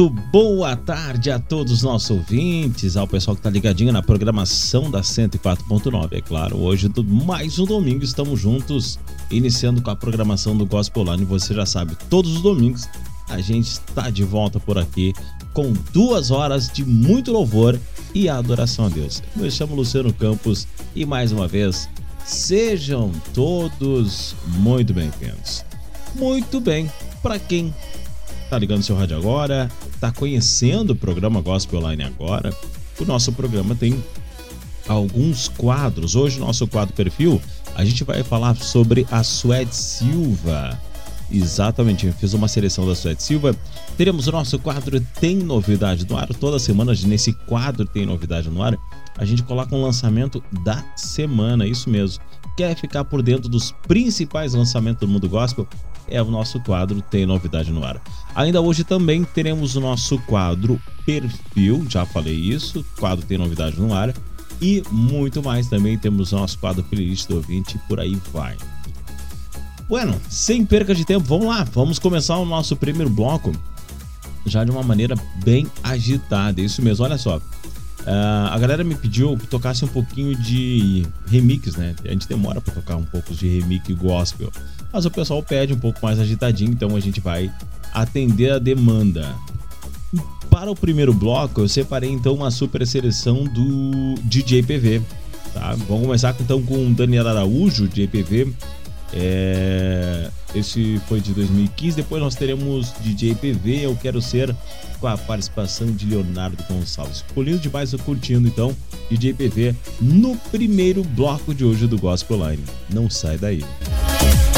Muito boa tarde a todos os nossos ouvintes, ao pessoal que está ligadinho na programação da 104.9. É claro, hoje, mais um domingo, estamos juntos, iniciando com a programação do Gospel Online. Você já sabe, todos os domingos a gente está de volta por aqui com duas horas de muito louvor e adoração a Deus. Eu me chamo Luciano Campos e mais uma vez, sejam todos muito bem-vindos. Muito bem, para quem tá ligando seu rádio agora, tá conhecendo o programa Gospel Online agora, o nosso programa tem alguns quadros. Hoje, nosso quadro perfil, a gente vai falar sobre a Suede Silva. Exatamente, eu fiz uma seleção da Suede Silva. Teremos o nosso quadro Tem Novidade no Ar. Toda semana, nesse quadro Tem Novidade no Ar, a gente coloca um lançamento da semana, isso mesmo. Quer ficar por dentro dos principais lançamentos do mundo gospel? É o nosso quadro Tem Novidade no Ar. Ainda hoje também teremos o nosso quadro Perfil, já falei isso, quadro Tem Novidade no Ar. E muito mais também temos o nosso quadro Playlist do Ouvinte e por aí vai. Bueno, sem perca de tempo, vamos lá, vamos começar o nosso primeiro bloco já de uma maneira bem agitada. Isso mesmo, olha só. Ah, a galera me pediu que tocasse um pouquinho de remix, né? A gente demora para tocar um pouco de remix gospel, mas o pessoal pede um pouco mais agitadinho, então a gente vai atender a demanda. Para o primeiro bloco, eu separei então uma super seleção do DJ PV. Tá? Vamos começar então com Daniel Araújo, DJ PV. É, Esse foi de 2015. Depois nós teremos DJ PV, Eu Quero Ser, com a participação de Leonardo Gonçalves. Ficou lindo demais, eu curtindo então DJ PV no primeiro bloco de hoje do Gospel Line. Não sai daí. Pela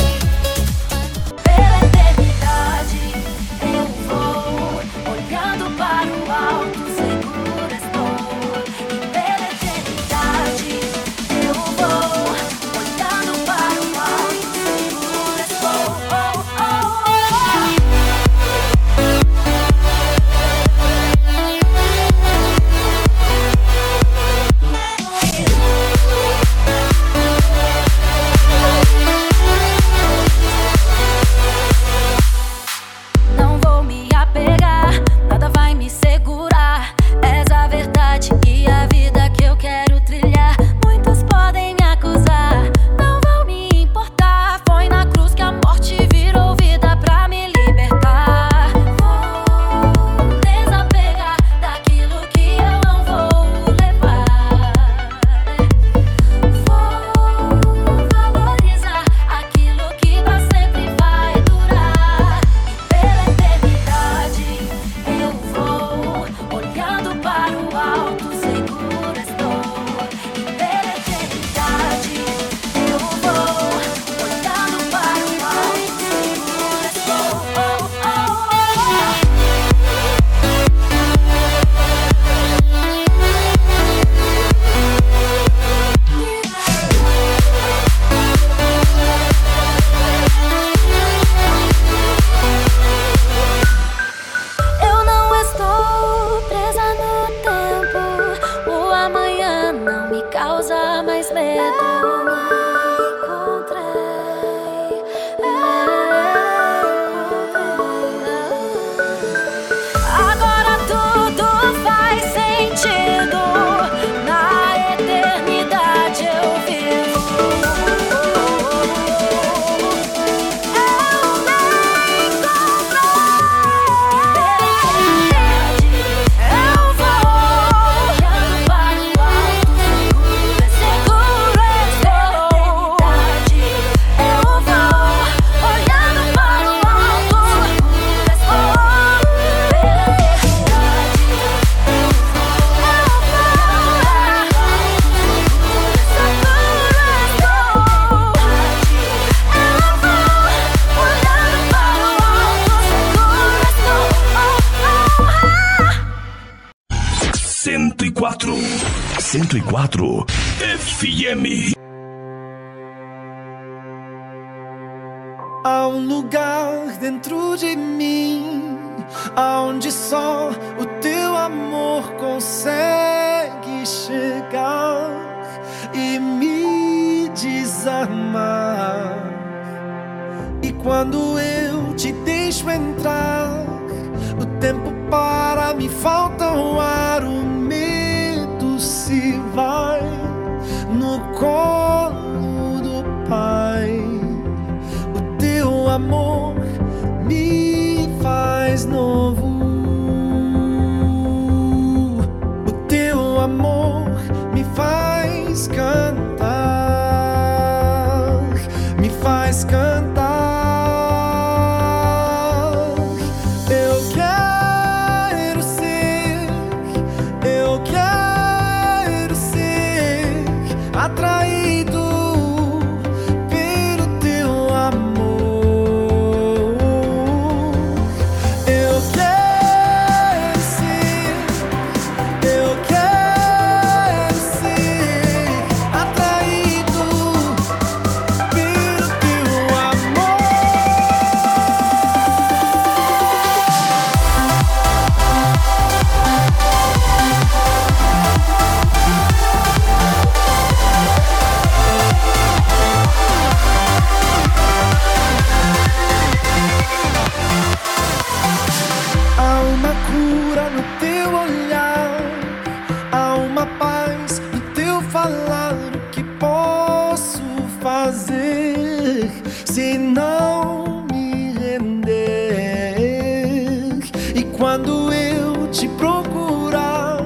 quando eu te procurar,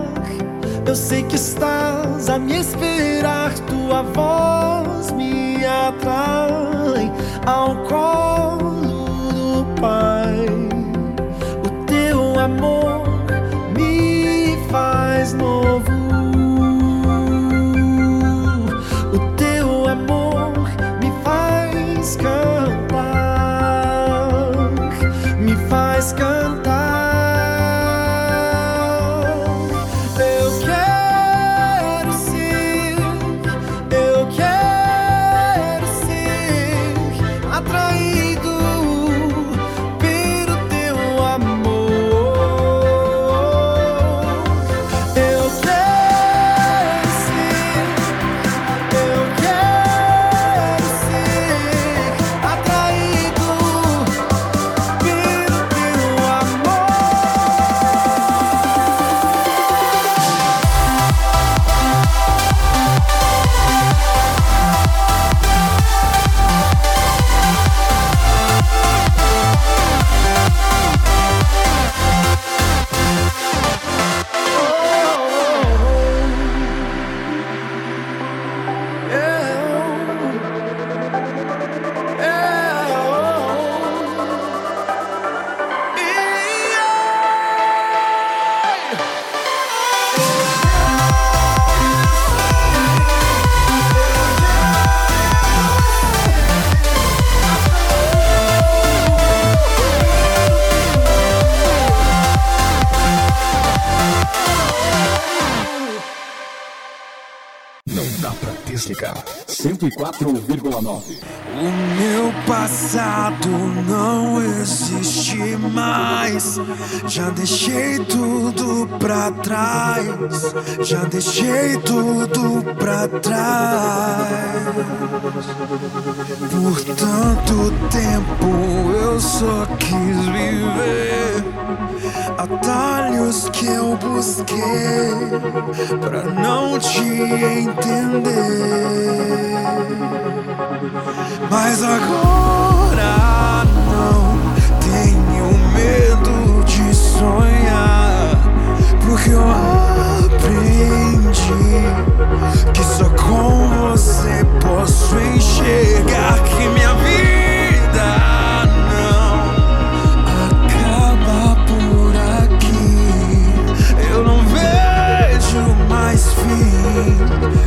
eu sei que estás a me esperar. Tua voz me atrai ao colo 104,9. O meu passado não existe mais. Já deixei tudo pra trás. Já deixei tudo pra trás. Por tanto tempo eu só quis viver atalhos que eu busquei pra não te entender. Mas agora não tenho medo de sonhar, porque eu aprendi que só com você posso enxergar que minha vida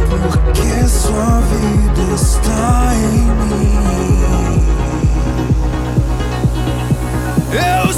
Porque sua vida está em mim. Eu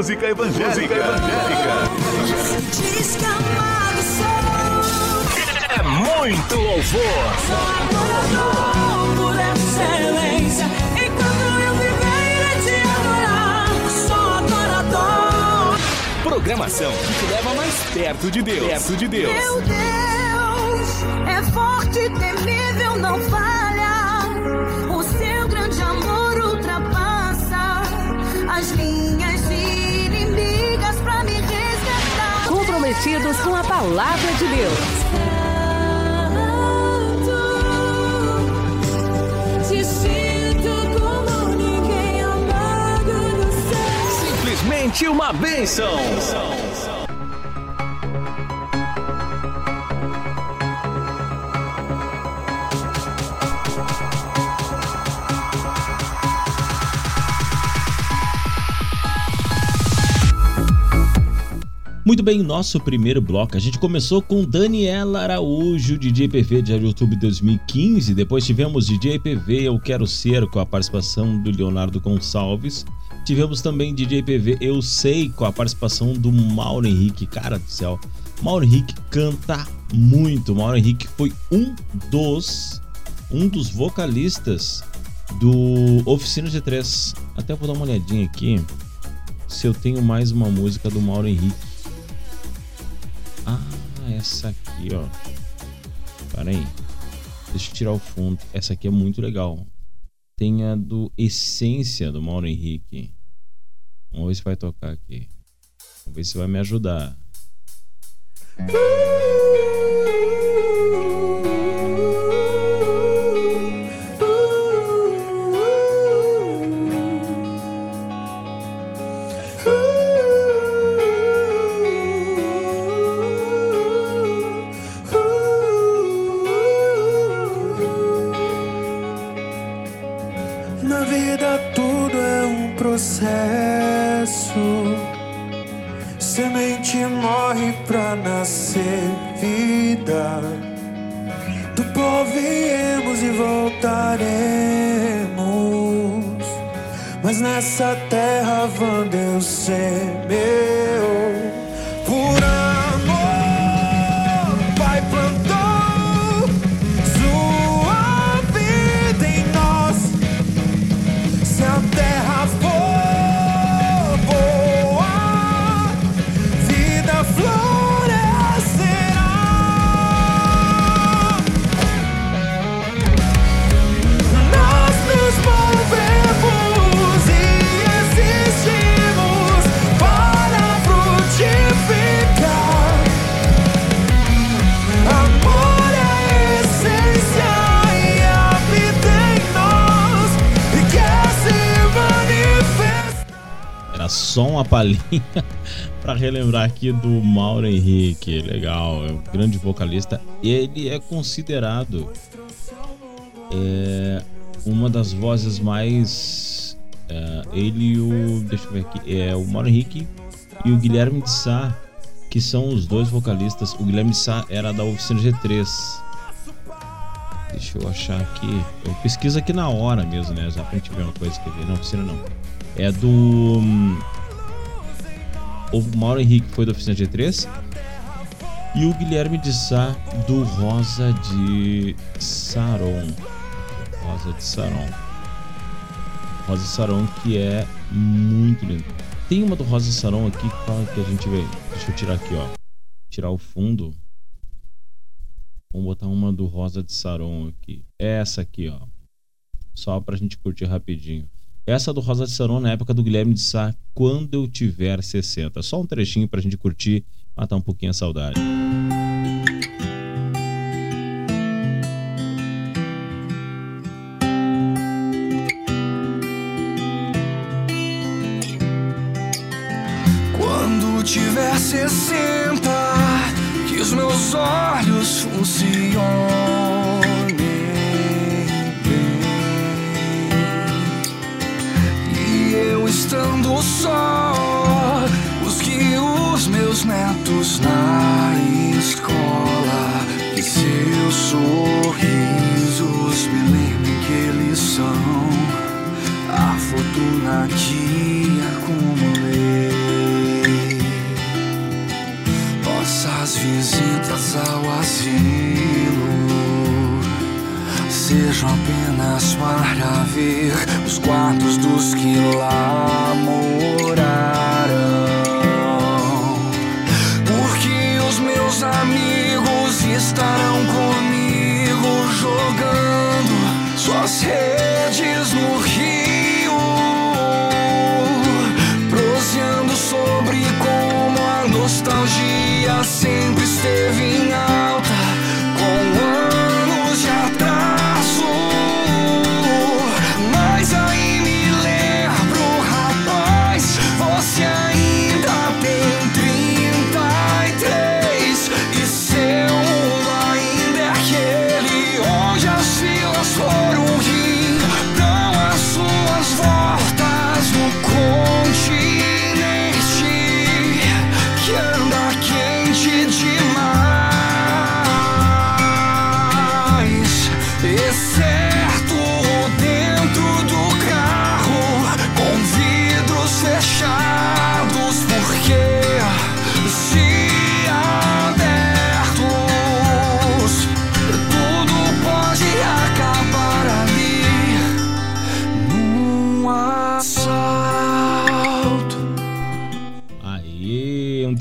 música evangélica. Amado sou. É muito louvor. Adorador por excelência. Enquanto eu viver e te adorar, sou adorador. Programação que te leva mais perto de Deus. Perto de Deus. Meu Deus é forte, temível, não falha. Comprometidos com a palavra de Deus. Te sinto como ninguém amado no céu. Simplesmente uma bênção. Muito bem, nosso primeiro bloco. A gente começou com Daniela Araújo, DJ PV de YouTube 2015. Depois tivemos DJ PV Eu Quero Ser, com a participação do Leonardo Gonçalves. Tivemos também DJ PV Eu Sei, com a participação do Mauro Henrique. Cara do céu, Mauro Henrique canta muito. Mauro Henrique foi um dos um dos vocalistas do Oficina G3. Até vou dar uma olhadinha aqui se eu tenho mais uma música do Mauro Henrique. Essa aqui, ó. Pera aí. Deixa eu tirar o fundo. Essa aqui é muito legal. Tem a do Essência do Mauro Henrique. Vamos ver se vai tocar aqui. Vamos ver se vai me ajudar. Se a só uma palhinha pra relembrar aqui do Mauro Henrique. Legal, é um grande vocalista. Ele é considerado é, uma das vozes mais. é, ele e o. Deixa eu ver aqui. É o Mauro Henrique e o Guilherme de Sá, que são os dois vocalistas. O Guilherme de Sá era da oficina G3. Deixa eu achar aqui. Eu pesquiso aqui na hora mesmo, né? Já pra gente ver uma coisa que ver. Não, oficina não. É do. O Mauro Henrique foi da oficina G3. E o Guilherme de Sá do Rosa de Saron. Rosa de Saron. Rosa de Saron que é muito lindo. Tem uma do Rosa de Saron aqui qual que a gente vê. Deixa eu tirar aqui, ó. Tirar o fundo. Vamos botar uma do Rosa de Saron aqui. Essa aqui, ó. Só pra gente curtir rapidinho. Essa do Rosa de Saron na época do Guilherme de Sá, quando eu tiver 60. Só um trechinho pra gente curtir, matar um pouquinho a saudade. Quando tiver sessenta, que os meus olhos funcionem estando só, busque os meus netos na escola. Que seus sorrisos me lembrem que eles são a fortuna que acumulei. Nossas visitas ao asilo sejam apenas para ver os quartos dos que lá morarão. Porque os meus amigos estarão comigo jogando suas redes no rio, proseando sobre como a nostalgia sempre esteve em alta,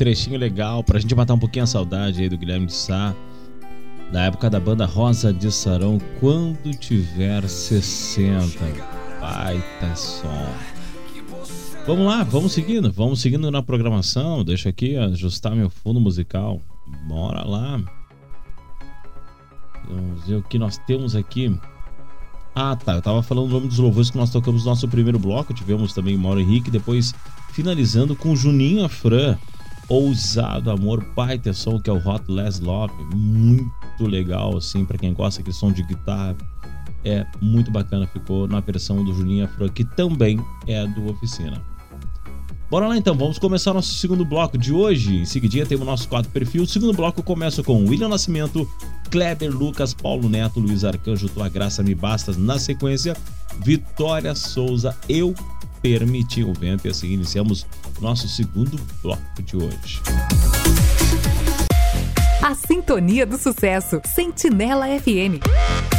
trechinho legal pra gente matar um pouquinho a saudade aí do Guilherme de Sá. Da época da banda Rosa de Sarão, quando tiver 60. Baita som. Vamos lá, vamos seguindo, vamos seguindo na programação. Deixa aqui ajustar meu fundo musical. Bora lá. Vamos ver o que nós temos aqui. Ah, tá. Eu tava falando o nome dos louvores que nós tocamos no nosso primeiro bloco. Tivemos também Mauro Henrique. Depois, finalizando com Juninho Afran. Ousado Amor, baita som, que é o Hot Less Love. Muito legal, assim, pra quem gosta daquele som de guitarra É muito bacana, ficou na versão do Juninho Afro, que também é do Oficina. Bora lá então, vamos começar nosso segundo bloco de hoje. Em seguidinha temos nosso quadro perfil. O segundo bloco começa com William Nascimento, Kleber Lucas, Paulo Neto, Luiz Arcanjo, Tua Graça Me Bastas. Na sequência, Vitória Souza, Eu Permiti o Vento. E assim iniciamos nosso segundo bloco de hoje. A Sintonia do Sucesso, Sentinela FM.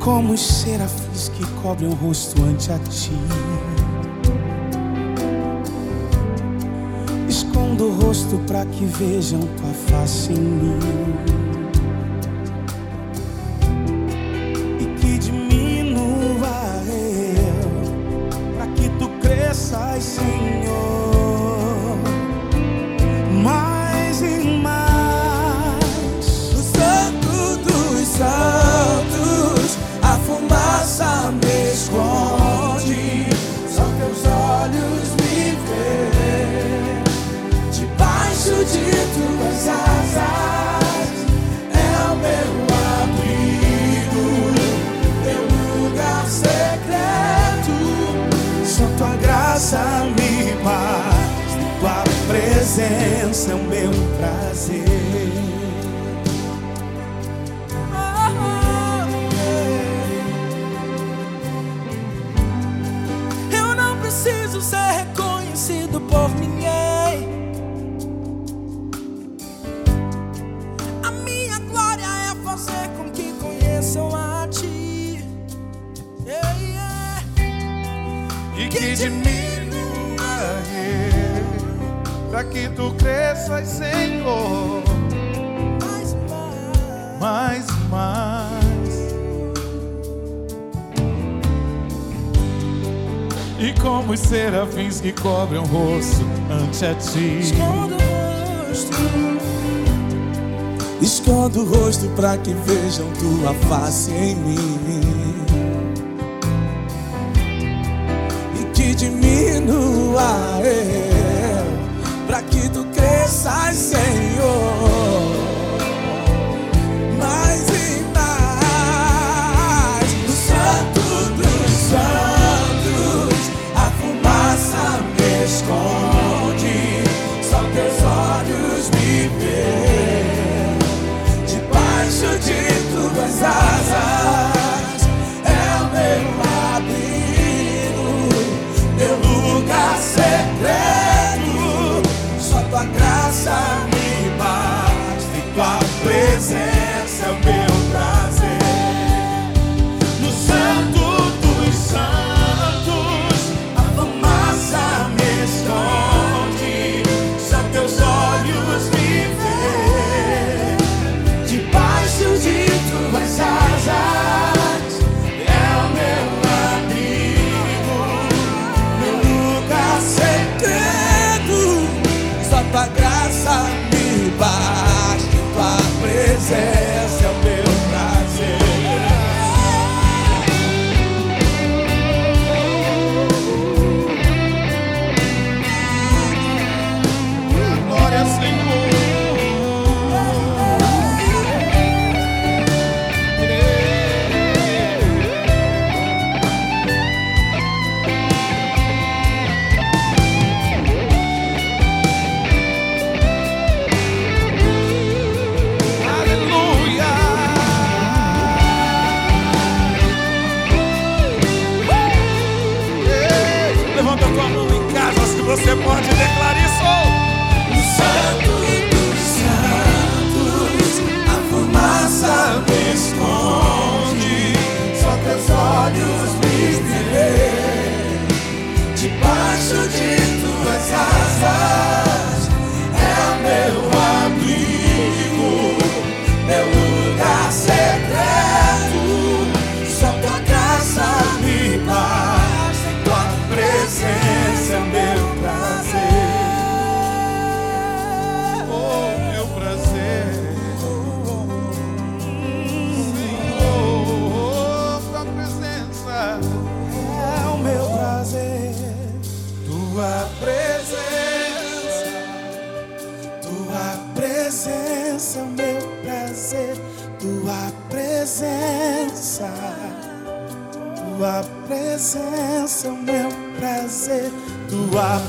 como os serafins que cobrem o rosto ante a ti. Escondo o rosto para que vejam tua face em mim. E que diminua eu, para que tu cresças, Senhor. Graça me faz, tua presença é o meu prazer. Eu não preciso ser reconhecido por ninguém. A minha glória é fazer com que conheçam a ti. Yeah, yeah. E que diminua pra que tu cresças, Senhor. Mais, mais. E como os serafins que cobrem o rosto ante a ti. Escondo o rosto. O rosto para que vejam tua face em mim. E que diminua para que tu cresças, Senhor. presença é o meu prazer. Tua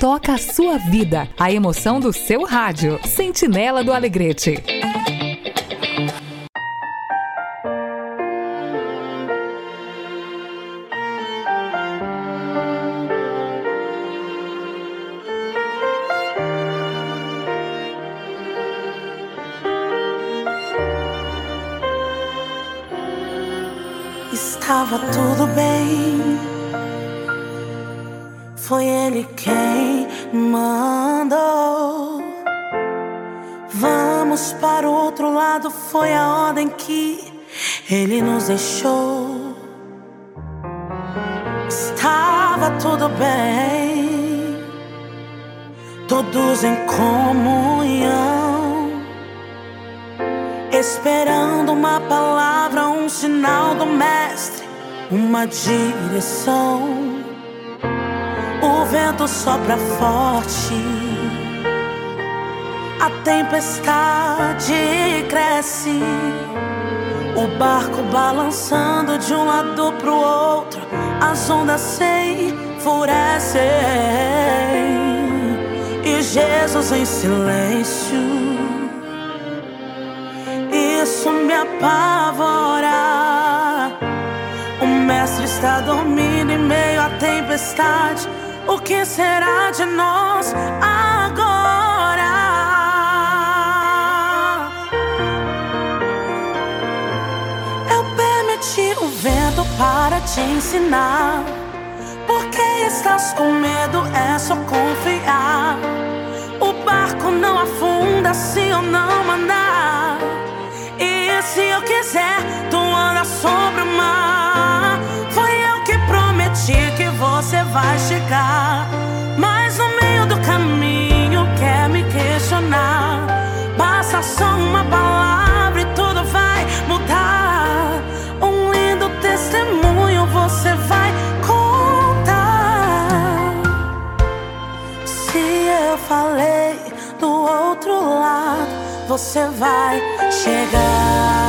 toca a sua vida, a emoção do seu rádio. Sentinela do Alegrete. Estava tudo bem. Foi ele quem mandou. Vamos para o outro lado. Foi a ordem que ele nos deixou. Estava tudo bem. Todos em comunhão. Esperando uma palavra, um sinal do mestre, uma direção. O vento sopra forte, a tempestade cresce, o barco balançando de um lado pro outro, as ondas se enfurecem e Jesus em silêncio. Isso me apavora. O mestre está dormindo em meio à tempestade. O que será de nós agora? Eu permiti o vento para te ensinar. Porque estás com medo, é só confiar. O barco não afunda se eu não mandar. E se eu quiser, tu anda sobre o mar. Você vai chegar. Mas no meio do caminho quer me questionar. Basta só uma palavra e tudo vai mudar. Um lindo testemunho você vai contar. Se eu falei do outro lado, você vai chegar.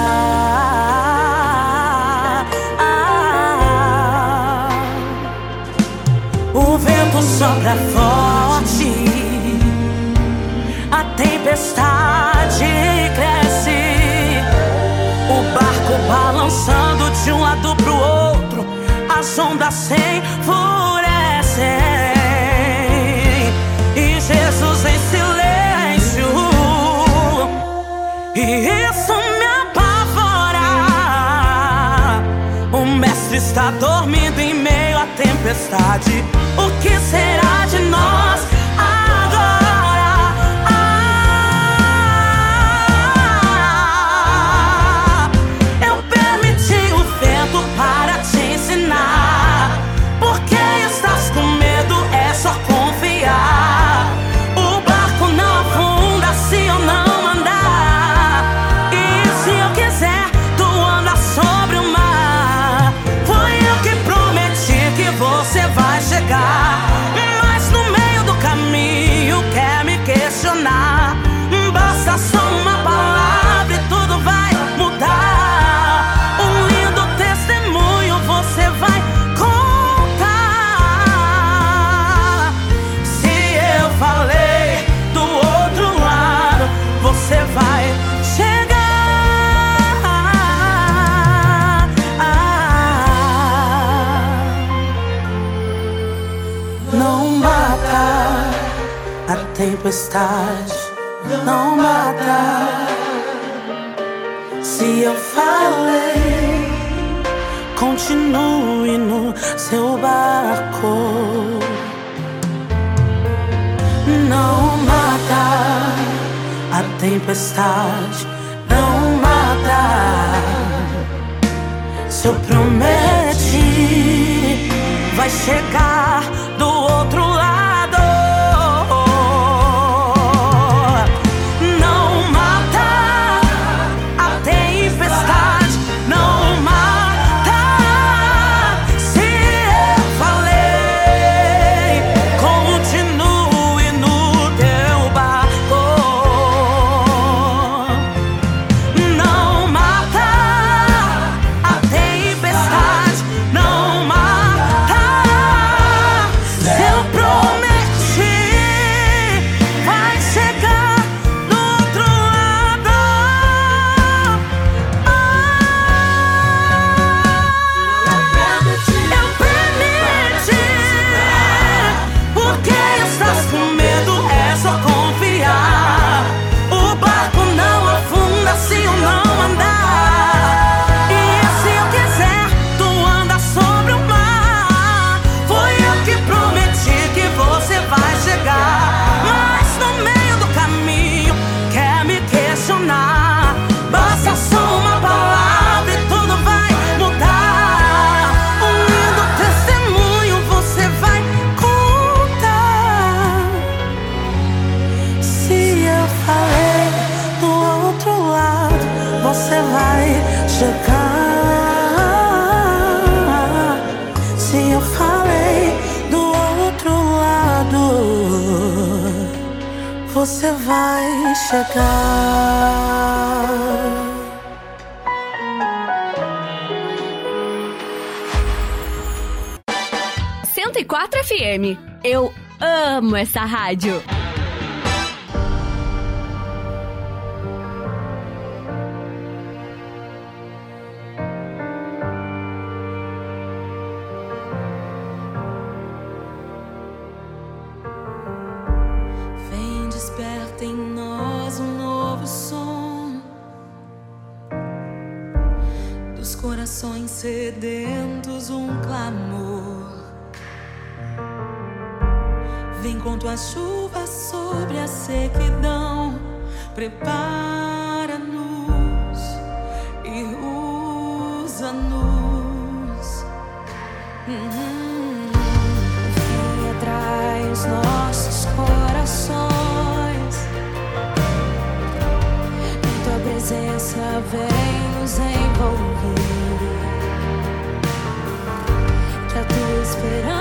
sopra forte, a tempestade cresce, o barco balançando de um lado pro outro, as ondas se enfurecem, e Jesus em silêncio. E isso tempestade. O que será de nós? tempestade não mata. Se eu falei, continue no seu barco. Não mata a tempestade, não mata. Se eu prometi, vai chegar do outro chegar. Cento e quatro FM. Eu amo essa rádio. a chuva sobre a sequidão. Prepara-nos e usa-nos. Uhum. Atrás nossos corações. Em tua presença vem nos envolver. Que a tua esperança.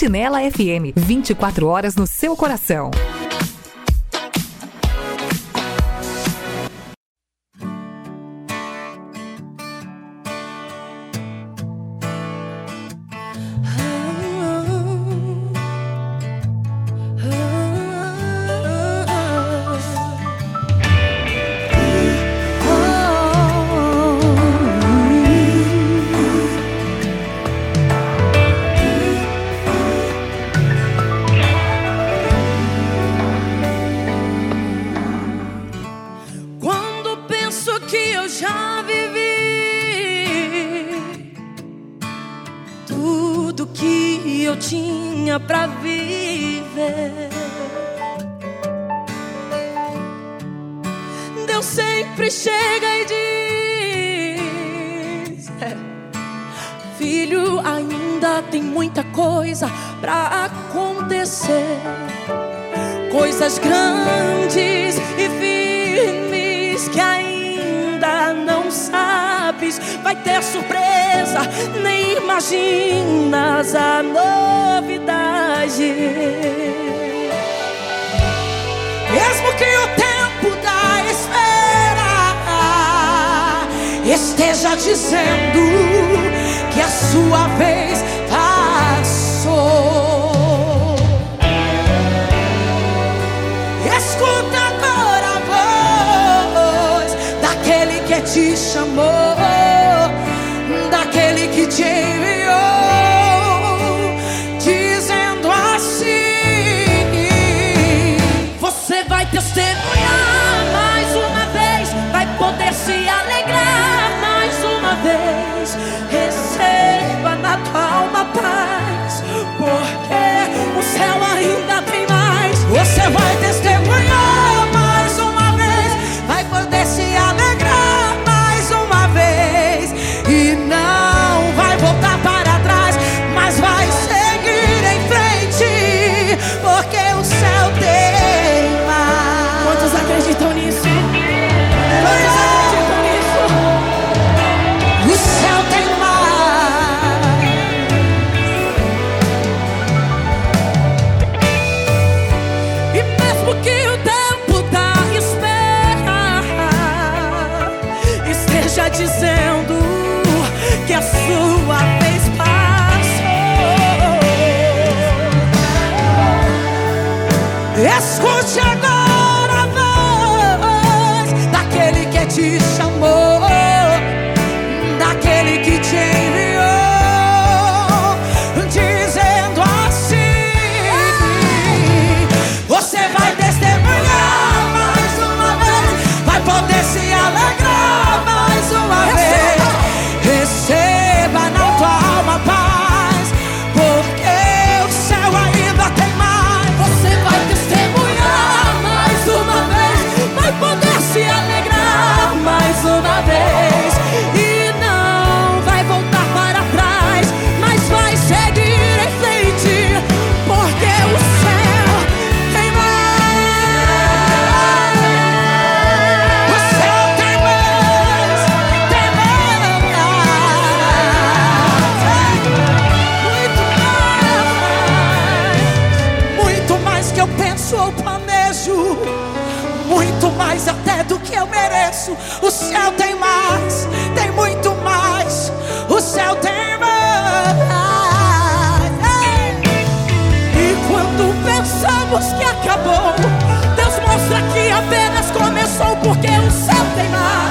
Sentinela FM, 24 horas no seu coração. imaginas a novidade. Mesmo que o tempo da espera esteja dizendo que a sua vez passou. Escuta agora a voz daquele que te chamou. O céu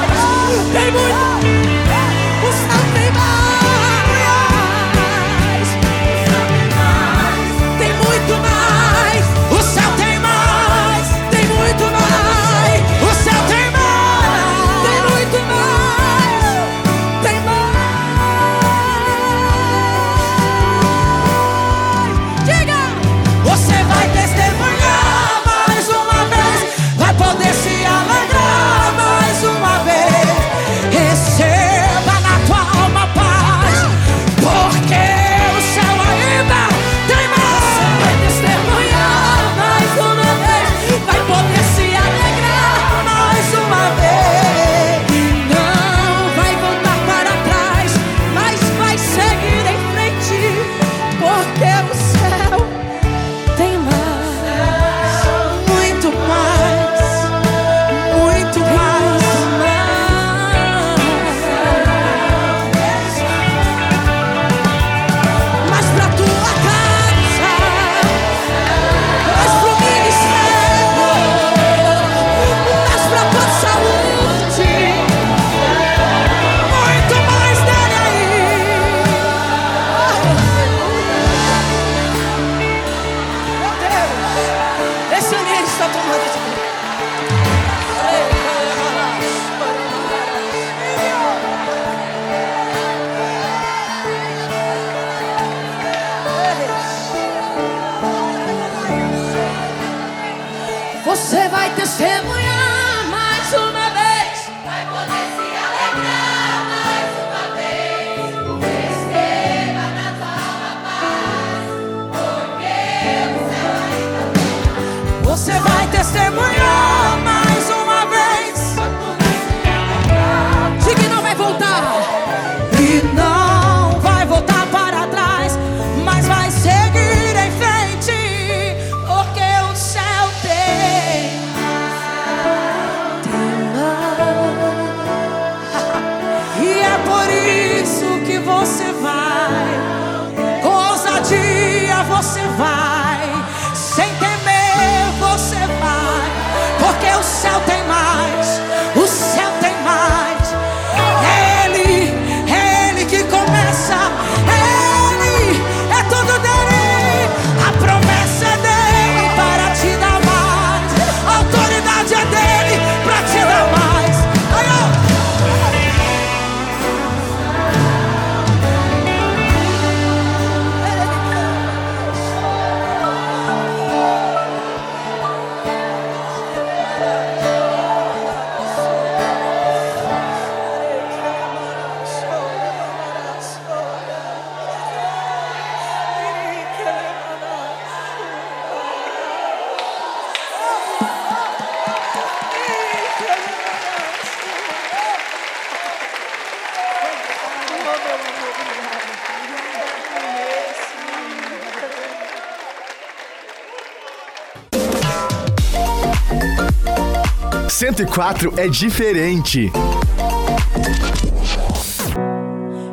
104 é diferente.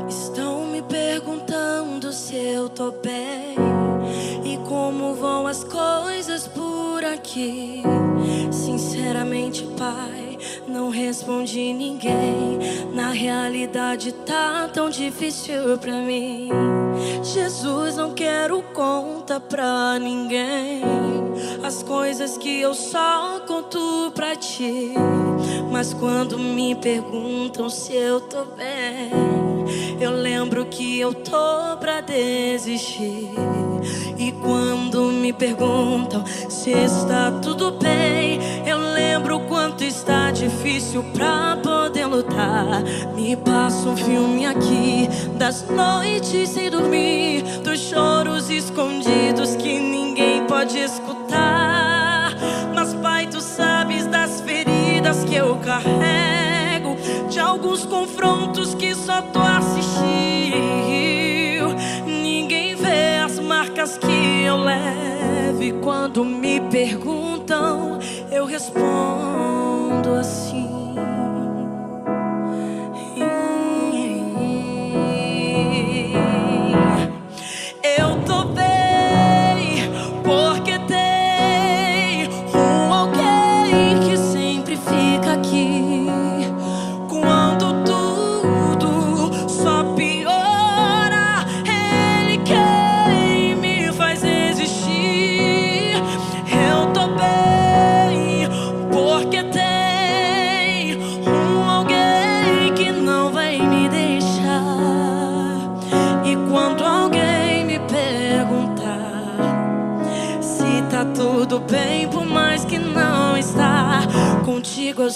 Estão me perguntando se eu tô bem e como vão as coisas por aqui. Sinceramente, pai, não respondi ninguém. Na realidade tá tão difícil pra mim. Jesus, não quero conta pra perguntam se eu tô bem. Eu lembro que eu tô pra desistir. E quando me perguntam se está tudo bem, eu lembro quanto está difícil pra poder lutar. Me passa um filme aqui das noites sem dormir, dos choros escondidos que ninguém pode escutar. Mas, pai, tu sabes das feridas que eu carrego alguns confrontos que só tu assistiu. Ninguém vê as marcas que eu levo. E quando me perguntam, eu respondo assim.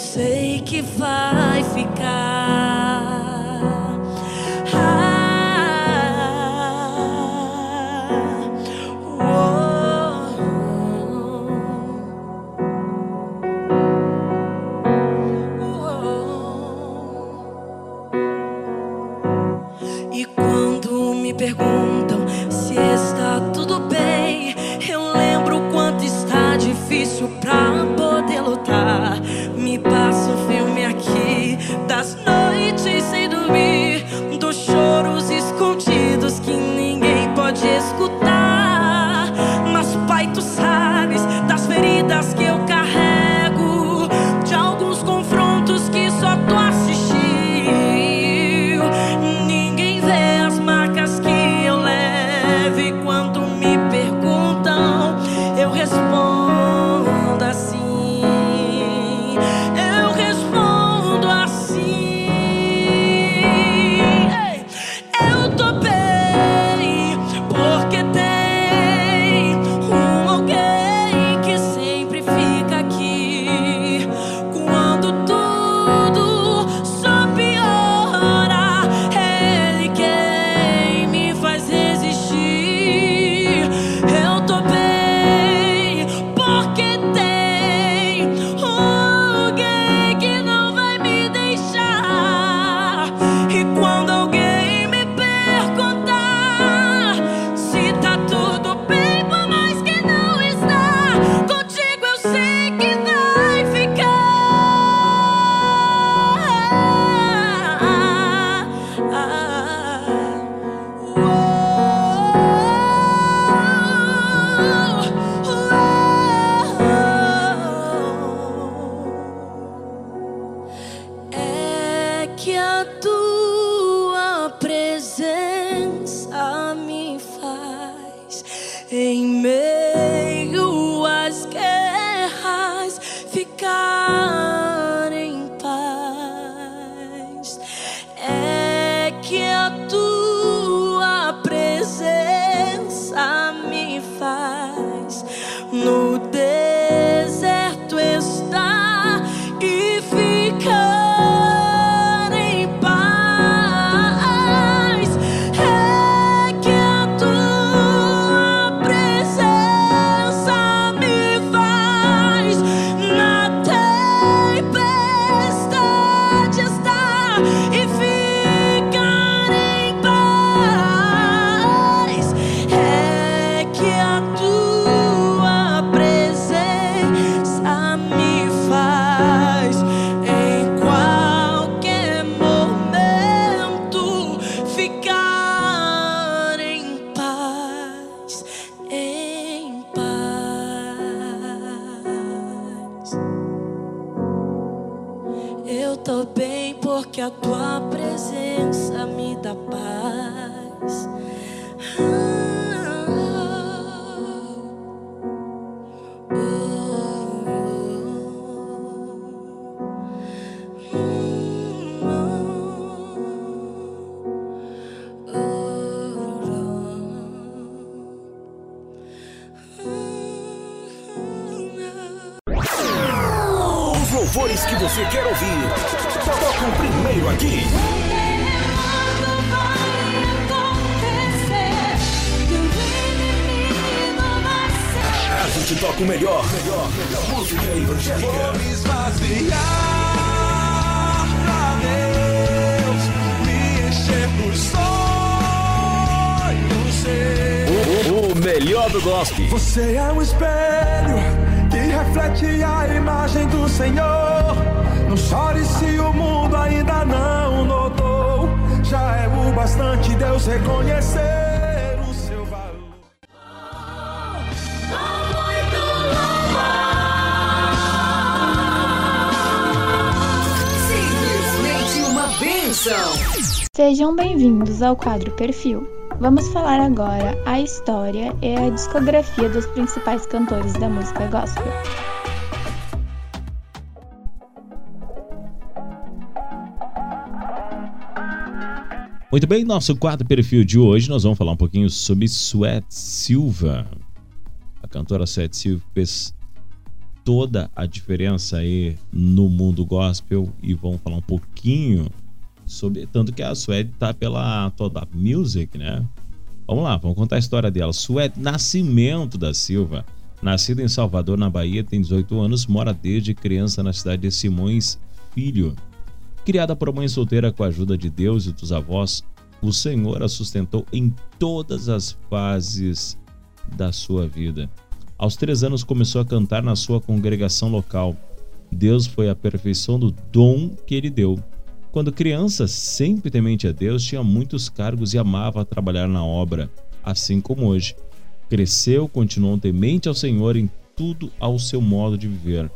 sei que bem-vindos ao quadro Perfil. Vamos falar agora a história e a discografia dos principais cantores da música gospel. Muito bem, nosso quadro perfil de hoje nós vamos falar um pouquinho sobre Sweat Silva. A cantora Sweat Silva fez toda a diferença aí no mundo gospel e vamos falar um pouquinho sobre tanto que a Sweat tá pela toda music, né? Vamos lá, vamos contar a história dela. Sweat Nascimento da Silva, nascida em Salvador, na Bahia, tem 18 anos, mora desde criança na cidade de Simões Filho. Criada por mãe solteira com a ajuda de Deus e dos avós, o Senhor a sustentou em todas as fases da sua vida. Aos três anos começou a cantar na sua congregação local. Deus foi aperfeiçoando o dom que ele deu. Quando criança, sempre temente a Deus, tinha muitos cargos e amava trabalhar na obra, assim como hoje. Cresceu, continuou temente ao Senhor em tudo ao seu modo de viver.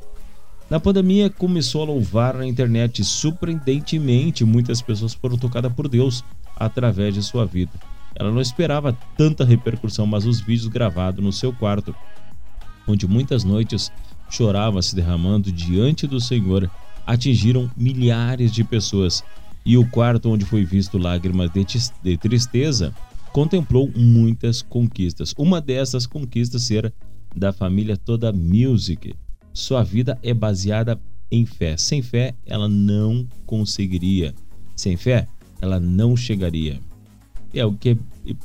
Na pandemia, começou a louvar na internet e, surpreendentemente, muitas pessoas foram tocadas por Deus através de sua vida. Ela não esperava tanta repercussão, mas os vídeos gravados no seu quarto, onde muitas noites chorava se derramando diante do Senhor, atingiram milhares de pessoas. E o quarto onde foi visto lágrimas de, de tristeza contemplou muitas conquistas. Uma dessas conquistas ser da família toda Music. Sua vida é baseada em fé. Sem fé, ela não conseguiria. Sem fé, ela não chegaria. É o que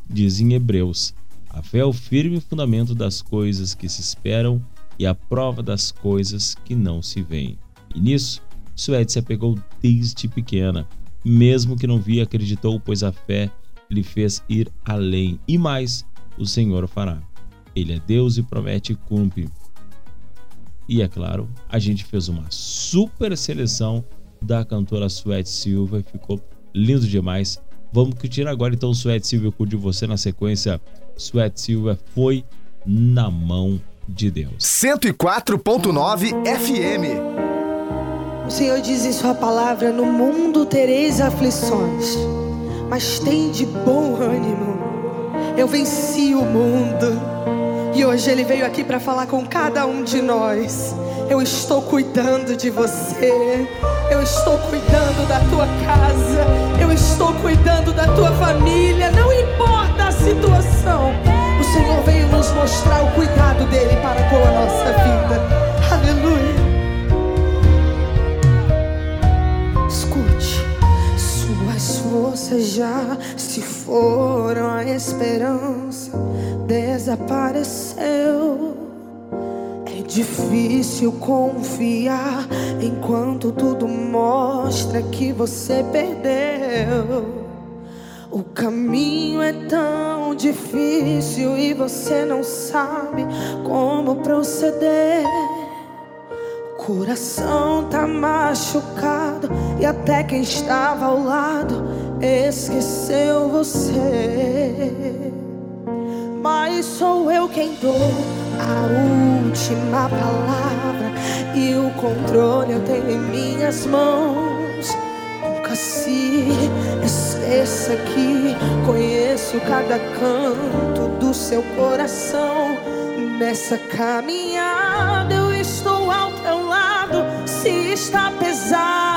diz em Hebreus. A fé é o firme fundamento das coisas que se esperam e a prova das coisas que não se veem. E nisso, Suede se apegou desde pequena. Mesmo que não via, acreditou, pois a fé lhe fez ir além. E mais, o Senhor fará. Ele é Deus e promete e cumpre. E é claro, a gente fez uma super seleção da cantora Suede Silva e ficou lindo demais. Vamos curtir agora então Suede Silva, eu curti você na sequência. Suede Silva foi na mão de Deus. 104.9 FM. O Senhor diz em Sua palavra: No mundo tereis aflições, mas tem de bom ânimo. Eu venci o mundo. E hoje Ele veio aqui para falar com cada um de nós. Eu estou cuidando de você. Eu estou cuidando da tua casa. Eu estou cuidando da tua família. Não importa a situação. O Senhor veio nos mostrar o cuidado dele para com a nossa vida. Forças já se foram, a esperança desapareceu. É difícil confiar enquanto tudo mostra que você perdeu. O caminho é tão difícil e você não sabe como proceder. Coração tá machucado e até quem estava ao lado esqueceu você. Mas sou eu quem dou a última palavra e o controle eu tenho em minhas mãos. Nunca se esqueça que conheço cada canto do seu coração. Nessa caminhada eu estou ao teu lado. Se está pesado,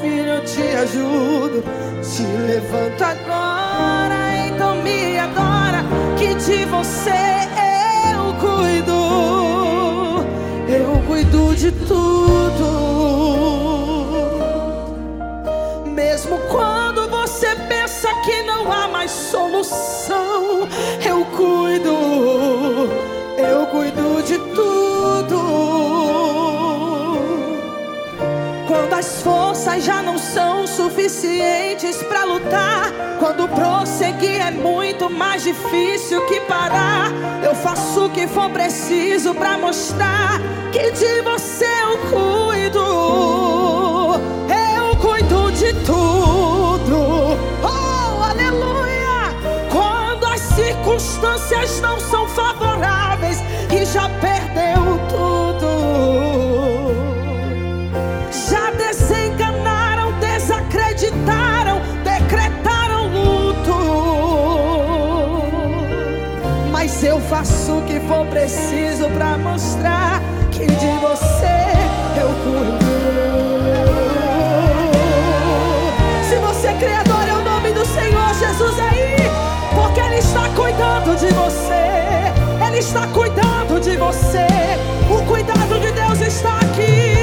filho, eu te ajudo. Te levanto agora, então me adora. Que de você eu cuido. Eu cuido de tudo. Mesmo quando você pensa que não há mais solução, eu cuido, eu cuido de tudo. Quando as forças já não são suficientes para lutar, quando prosseguir é muito mais difícil que parar, eu faço o que for preciso para mostrar que de você eu cuido. Eu cuido de tudo. Oh, aleluia! Quando as circunstâncias não são favoráveis e já perdeu faço o que for preciso pra mostrar que de você eu cuido. Se você crê, adore o nome do Senhor Jesus aí, porque Ele está cuidando de você. Ele está cuidando de você. O cuidado de Deus está aqui.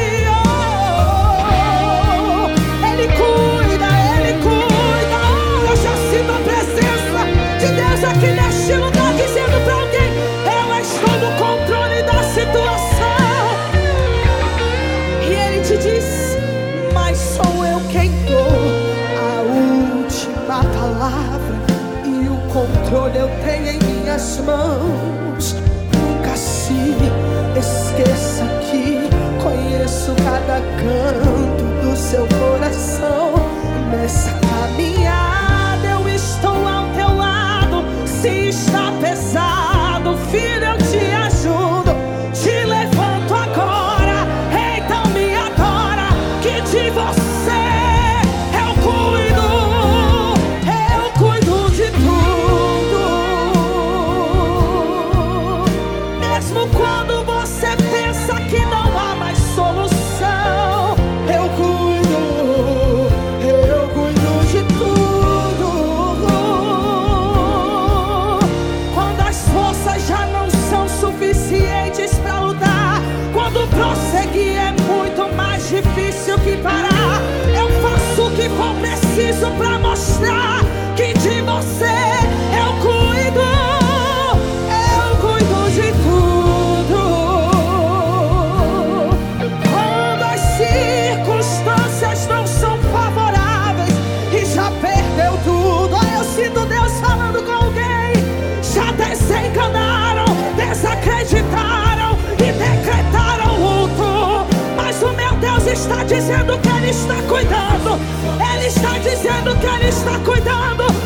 Controle eu tenho em minhas mãos. Nunca se esqueça que conheço cada canto do seu coração. Nessa caminhada eu estou ao teu lado. Se está pesado, filho, preciso para mostrar dizendo que Ele está cuidando. Ele está dizendo que Ele está cuidando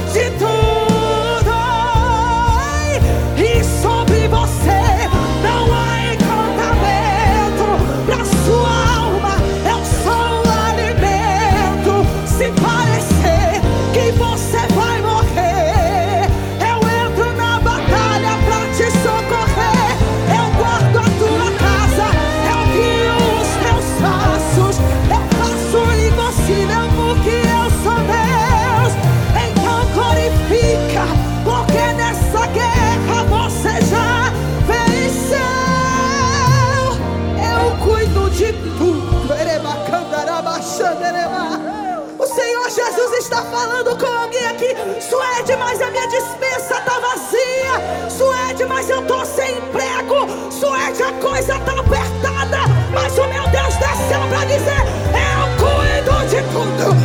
falando com alguém aqui. Suede, mas a minha dispensa tá vazia. Suede, mas eu tô sem emprego. Suede, a coisa tá apertada. Mas o meu Deus desceu pra dizer: Eu cuido de tudo.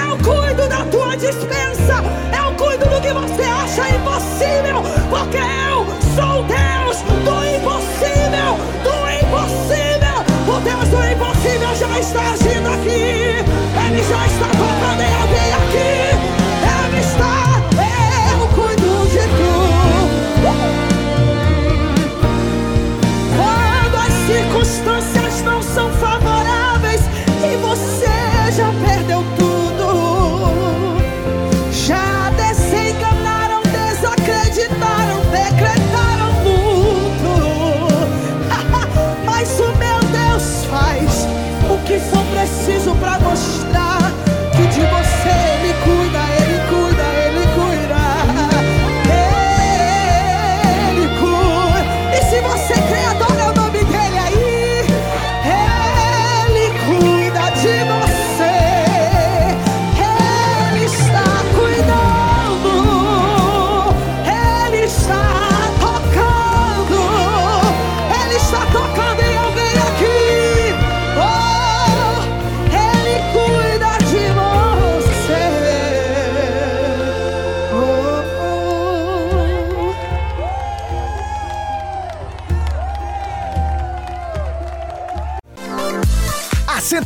Eu cuido da tua dispensa. Eu cuido do que você acha impossível. Porque eu sou Deus do impossível. Do impossível. O Deus do impossível já está agindo aqui. Ele já está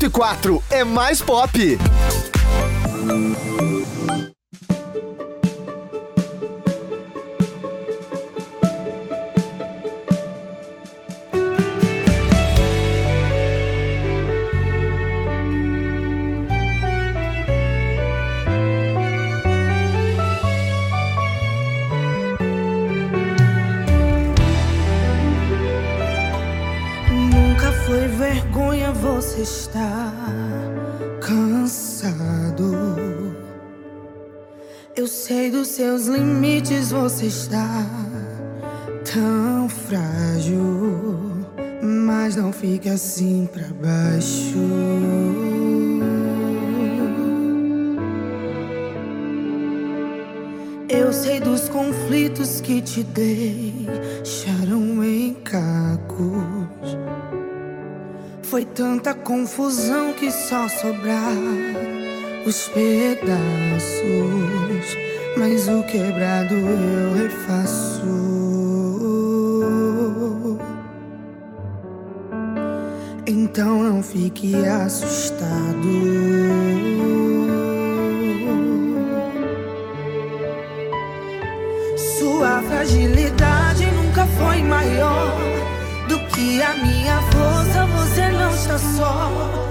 104 é mais pop. Eu sei dos seus limites, você está tão frágil. Mas não fique assim pra baixo. Eu sei dos conflitos que te deixaram em cacos. Foi tanta confusão que só sobraram os pedaços. Mas o quebrado eu refaço. Então não fique assustado. Sua fragilidade nunca foi maior do que a minha força. Você não está só.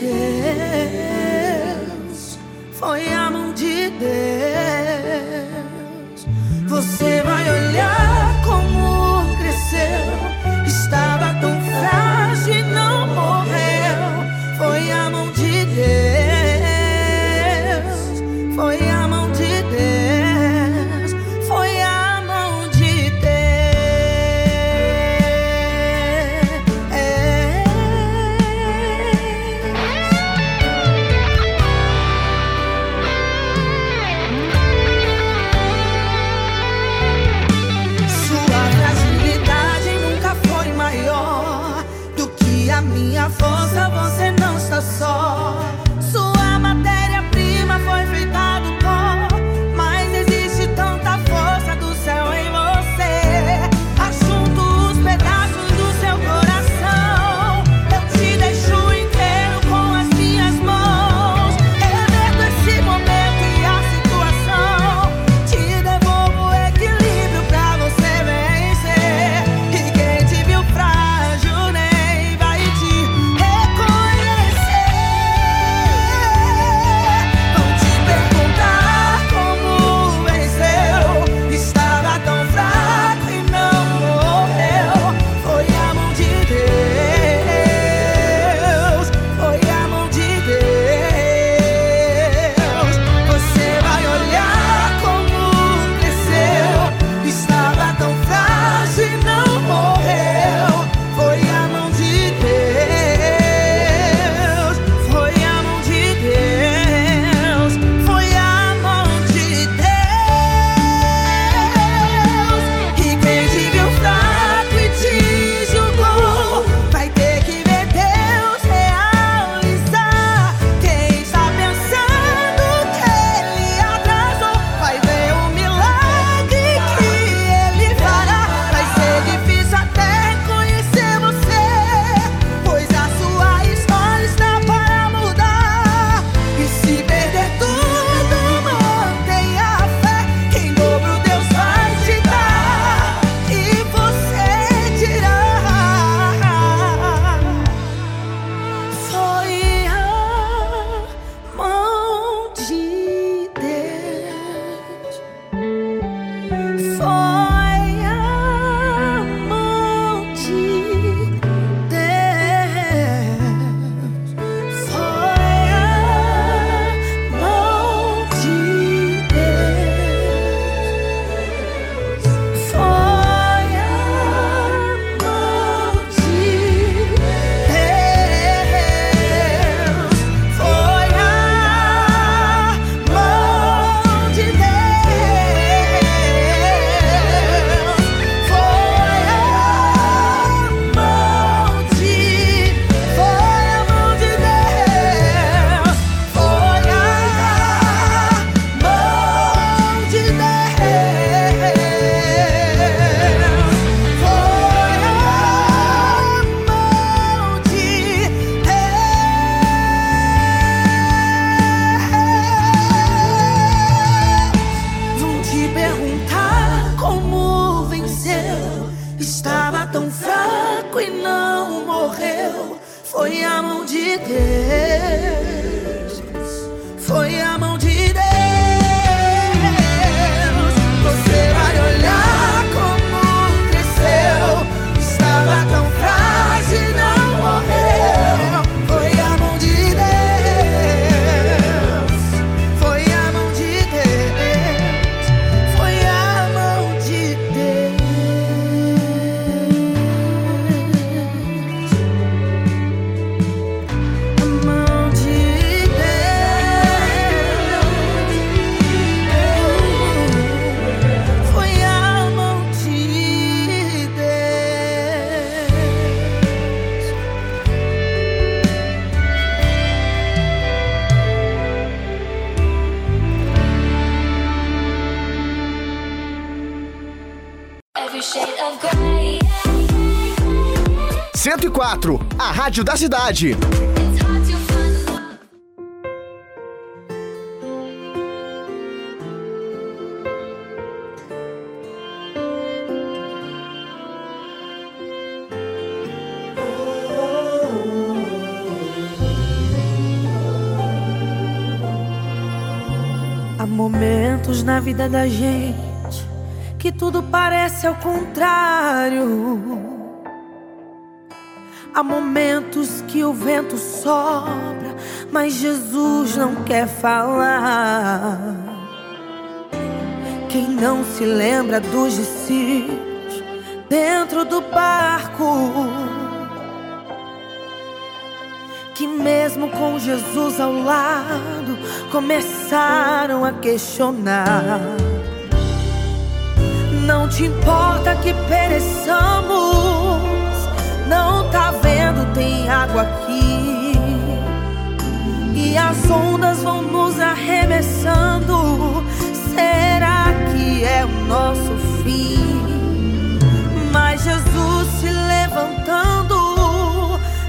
Deus. Foi a mão de Deus. Você vai olhar rádio da cidade. Há momentos na vida da gente que tudo parece ao contrário. Momentos que o vento sopra, mas Jesus não quer falar. Quem não se lembra dos discípulos dentro do barco? que mesmo com Jesus ao lado começaram a questionar. Não te importa que pereçamos, água aqui e as ondas vão nos arremessando. Será que é o nosso fim? Mas Jesus se levantando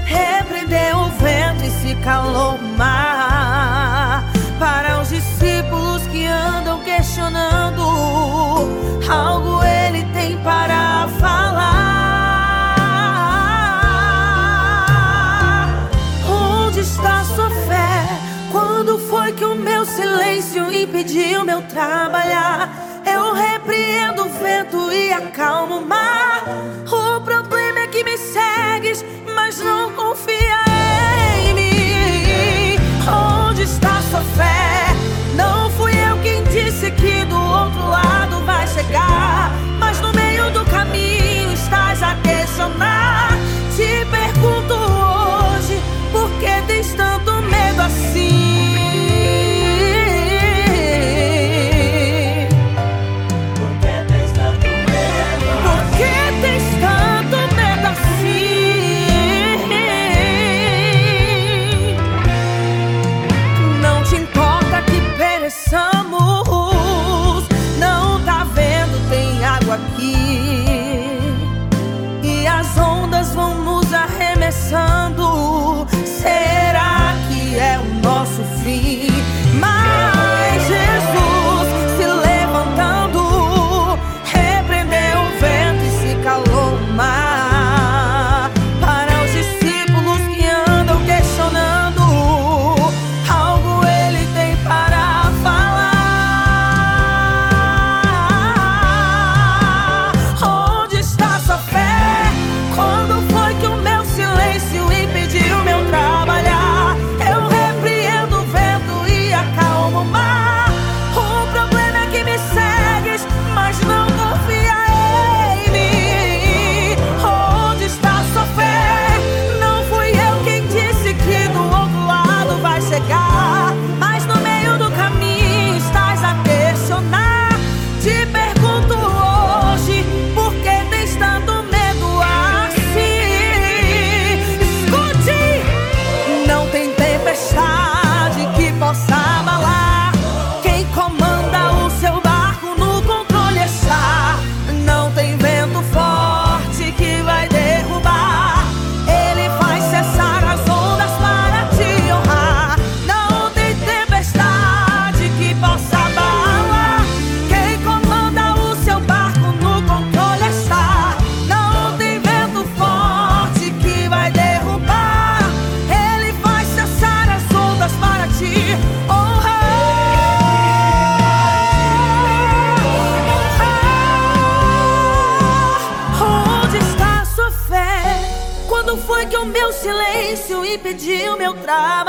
repreendeu o vento e se calou impediu meu trabalhar? Eu repreendo o vento e acalmo impediu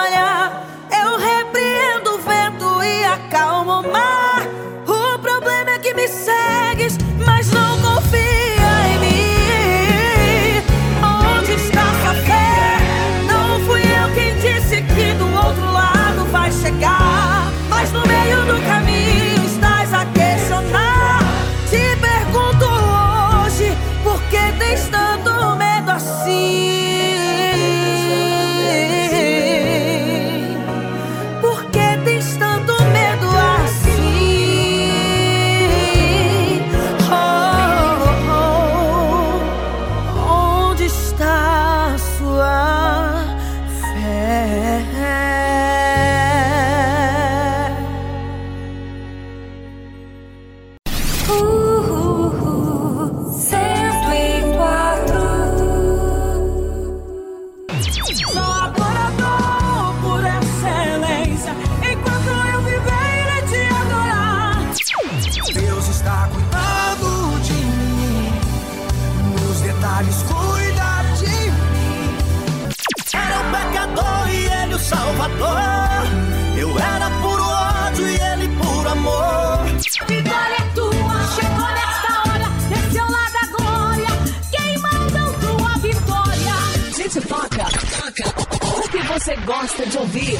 você gosta de ouvir?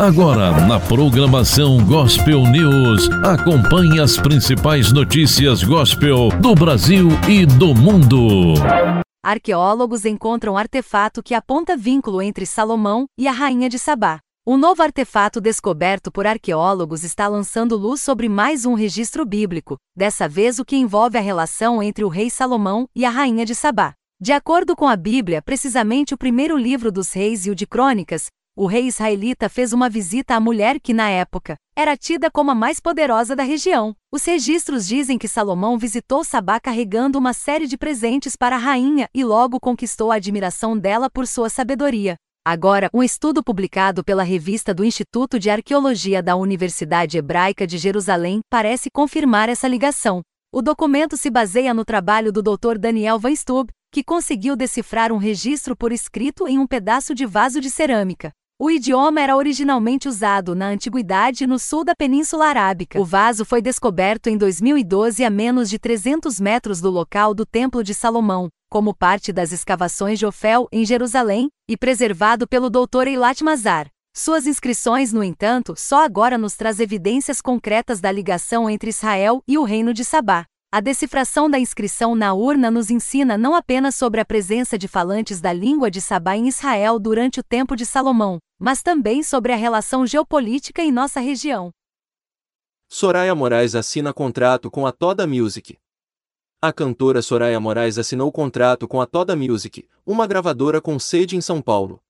Agora, na programação Gospel News, acompanhe as principais notícias gospel do Brasil e do mundo. Arqueólogos encontram artefato que aponta vínculo entre Salomão e a rainha de Sabá. Um novo artefato descoberto por arqueólogos está lançando luz sobre mais um registro bíblico, dessa vez o que envolve a relação entre o rei Salomão e a rainha de Sabá. De acordo com a Bíblia, precisamente o primeiro livro dos reis e o de crônicas, o rei israelita fez uma visita à mulher que, na época, era tida como a mais poderosa da região. Os registros dizem que Salomão visitou Sabá carregando uma série de presentes para a rainha e logo conquistou a admiração dela por sua sabedoria. Agora, um estudo publicado pela revista do Instituto de Arqueologia da Universidade Hebraica de Jerusalém parece confirmar essa ligação. O documento se baseia no trabalho do Dr. Daniel Van Stub, que conseguiu decifrar um registro por escrito em um pedaço de vaso de cerâmica. O idioma era originalmente usado na antiguidade no sul da Península Arábica. O vaso foi descoberto em 2012 a menos de 300 metros do local do Templo de Salomão, como parte das escavações de Ofel, em Jerusalém, e preservado pelo Dr. Eilat Mazar. Suas inscrições, no entanto, só agora nos traz evidências concretas da ligação entre Israel e o reino de Sabá. A decifração da inscrição na urna nos ensina não apenas sobre a presença de falantes da língua de Sabá em Israel durante o tempo de Salomão, mas também sobre a relação geopolítica em nossa região. Soraya Moraes assina contrato com a Toda Music. A cantora Soraya Moraes assinou contrato com a Toda Music, uma gravadora com sede em São Paulo.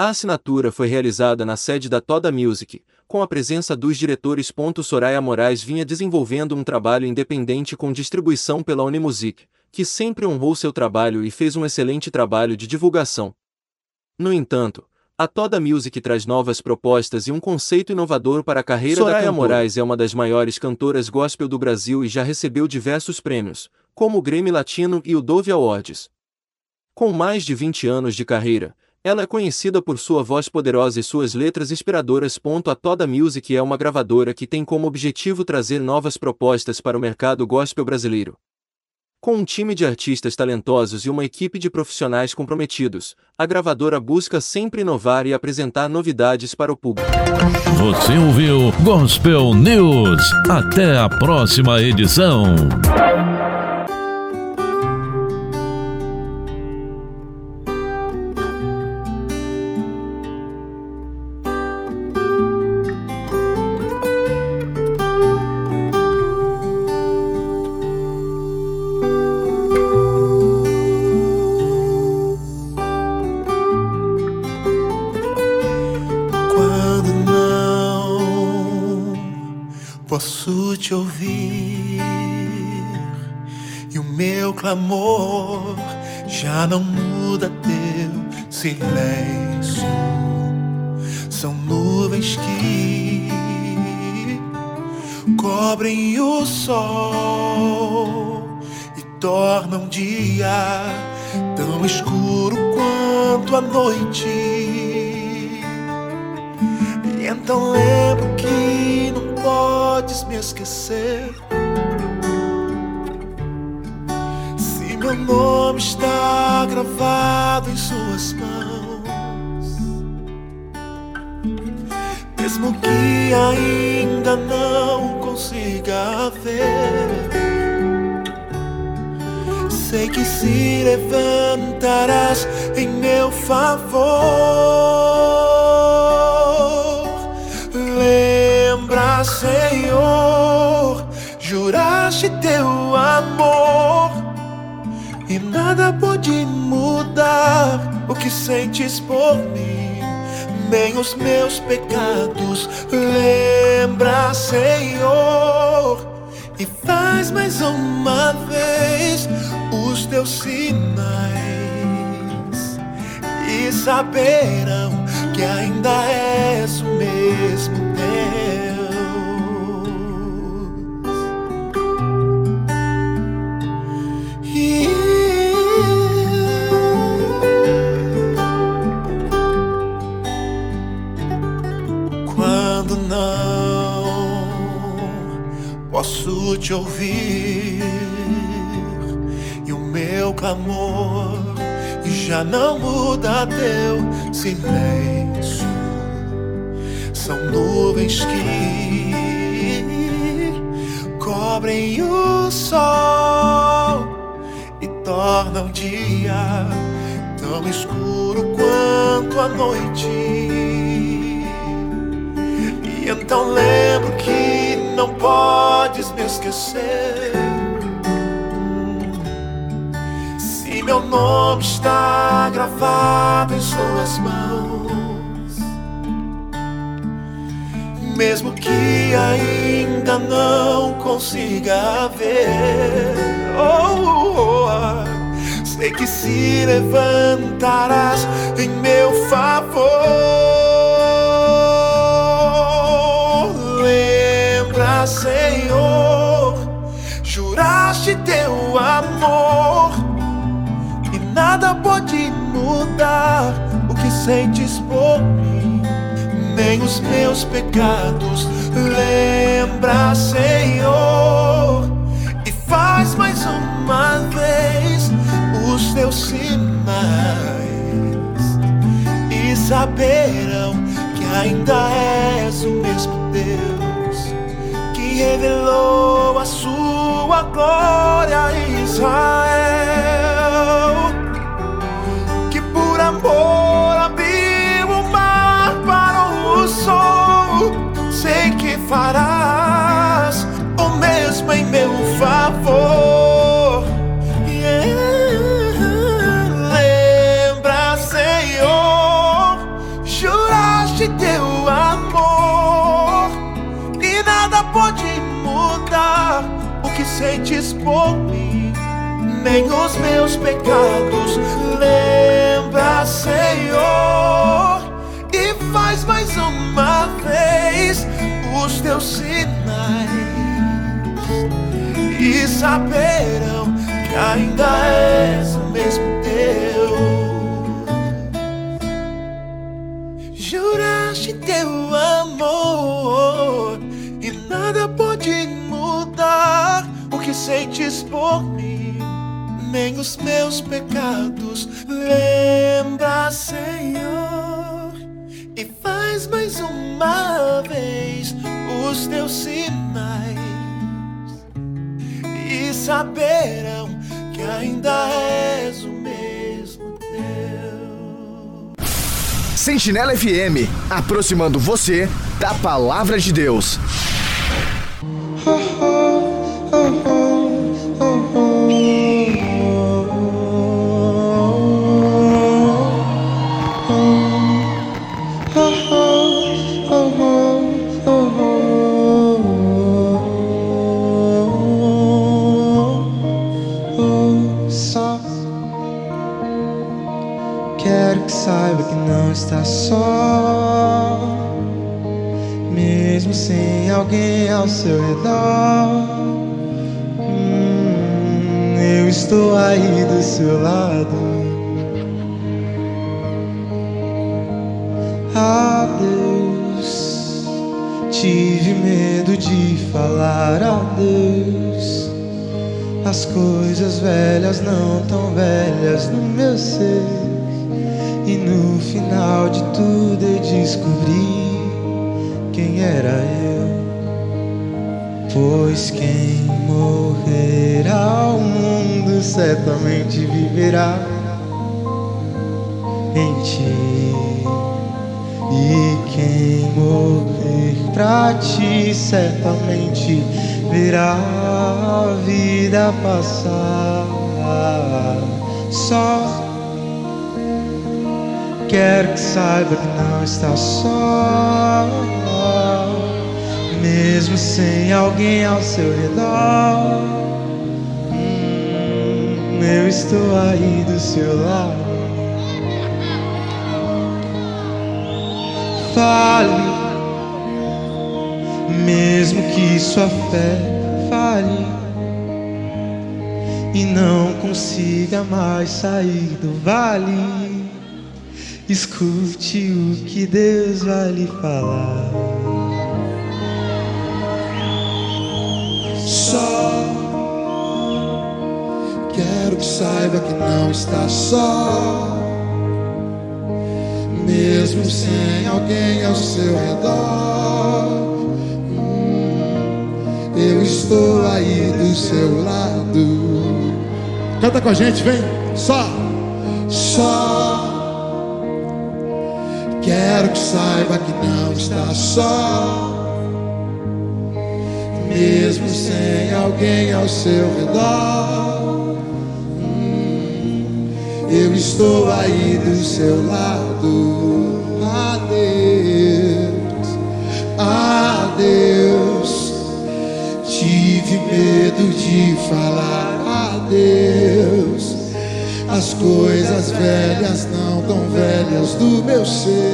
A assinatura foi realizada na sede da Toda Music, com a presença dos diretores. Soraya Moraes vinha desenvolvendo um trabalho independente com distribuição pela Unimusic, que sempre honrou seu trabalho e fez um excelente trabalho de divulgação. No entanto, a Toda Music traz novas propostas e um conceito inovador para a carreira Soraya da cantora. Moraes é uma das maiores cantoras gospel do Brasil e já recebeu diversos prêmios, como o Grammy Latino e o Dove Awards. Com mais de 20 anos de carreira, ela é conhecida por sua voz poderosa e suas letras inspiradoras. A Toda Music é uma gravadora que tem como objetivo trazer novas propostas para o mercado gospel brasileiro. Com um time de artistas talentosos e uma equipe de profissionais comprometidos, a gravadora busca sempre inovar e apresentar novidades para o público. Você ouviu Gospel News. Até a próxima edição. Clamor já não muda teu silêncio. São nuvens que cobrem o sol e tornam dia tão escuro quanto a noite. E então lembro que não podes me esquecer. Meu nome está gravado em suas mãos, mesmo que ainda não consiga ver. Sei que se levantarás em meu favor. Nada pode mudar o que sentes por mim, nem os meus pecados. Lembra, Senhor, e faz mais uma vez os teus sinais. E saberão que ainda és o mesmo posso te ouvir e o meu clamor já não muda teu silêncio. São nuvens que cobrem o sol e tornam o dia tão escuro quanto a noite. E então lembro que não podes me esquecer. Se meu nome está gravado em suas mãos, mesmo que ainda não consiga ver. Oh, oh, oh, sei que se levantarás em meu favor. Senhor, juraste teu amor e nada pode mudar o que sentes por mim, nem os meus pecados. Lembra, Senhor, e faz mais uma vez os teus sinais e saberão que ainda és o mesmo Deus revelou a sua glória a Israel. Que por amor abriu o mar para o sol. Sei que farás nem os meus pecados. Lembra, Senhor, e faz mais uma vez os teus sinais e saberão que ainda és o mesmo Deus. Juraste teu amor e nada pode mudar o que sentes por nem os meus pecados. Lembra, Senhor, e faz mais uma vez os teus sinais e saberão que ainda és o mesmo Deus. Sentinela FM, aproximando você da palavra de Deus. Não está só, mesmo sem alguém ao seu redor. Hum, eu estou aí do seu lado. Fale, mesmo que sua fé fale e não consiga mais sair do vale. Escute o que Deus vai lhe falar. Só quero que saiba que não está só. Mesmo sem alguém ao seu redor, Hum, eu estou aí do seu lado. Canta com a gente, vem. Só. Só. Mesmo sem alguém ao seu redor, Hum, eu estou aí do seu lado. Adeus, adeus. Tive medo de falar adeus. As coisas velhas não tão velhas do meu ser.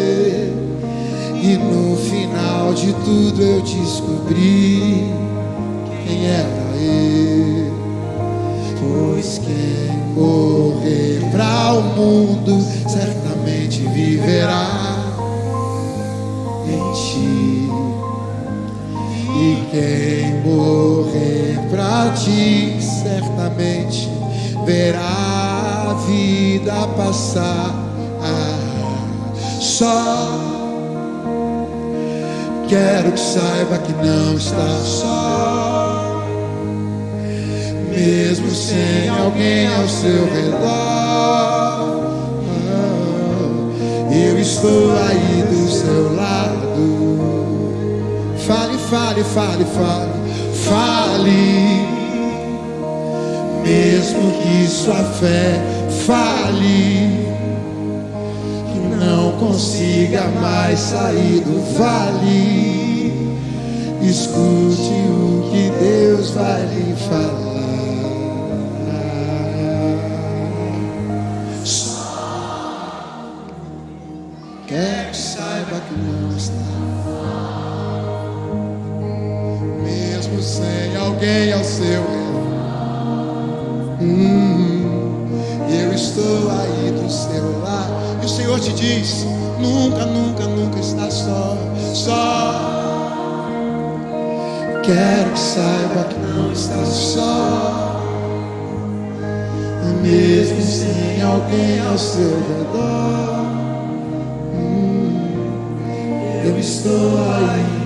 De tudo eu descobri quem era eu. Pois quem morrer para o mundo certamente viverá em ti. E quem morrer pra ti certamente verá a vida passar. Saiba que não está só, mesmo sem alguém ao seu redor. Eu estou aí do seu lado. Fale, fale, fale, fale, fale. Mesmo que sua fé fale, que não consiga mais sair do vale. Escute o que Mesmo sem alguém ao seu redor. Eu estou aí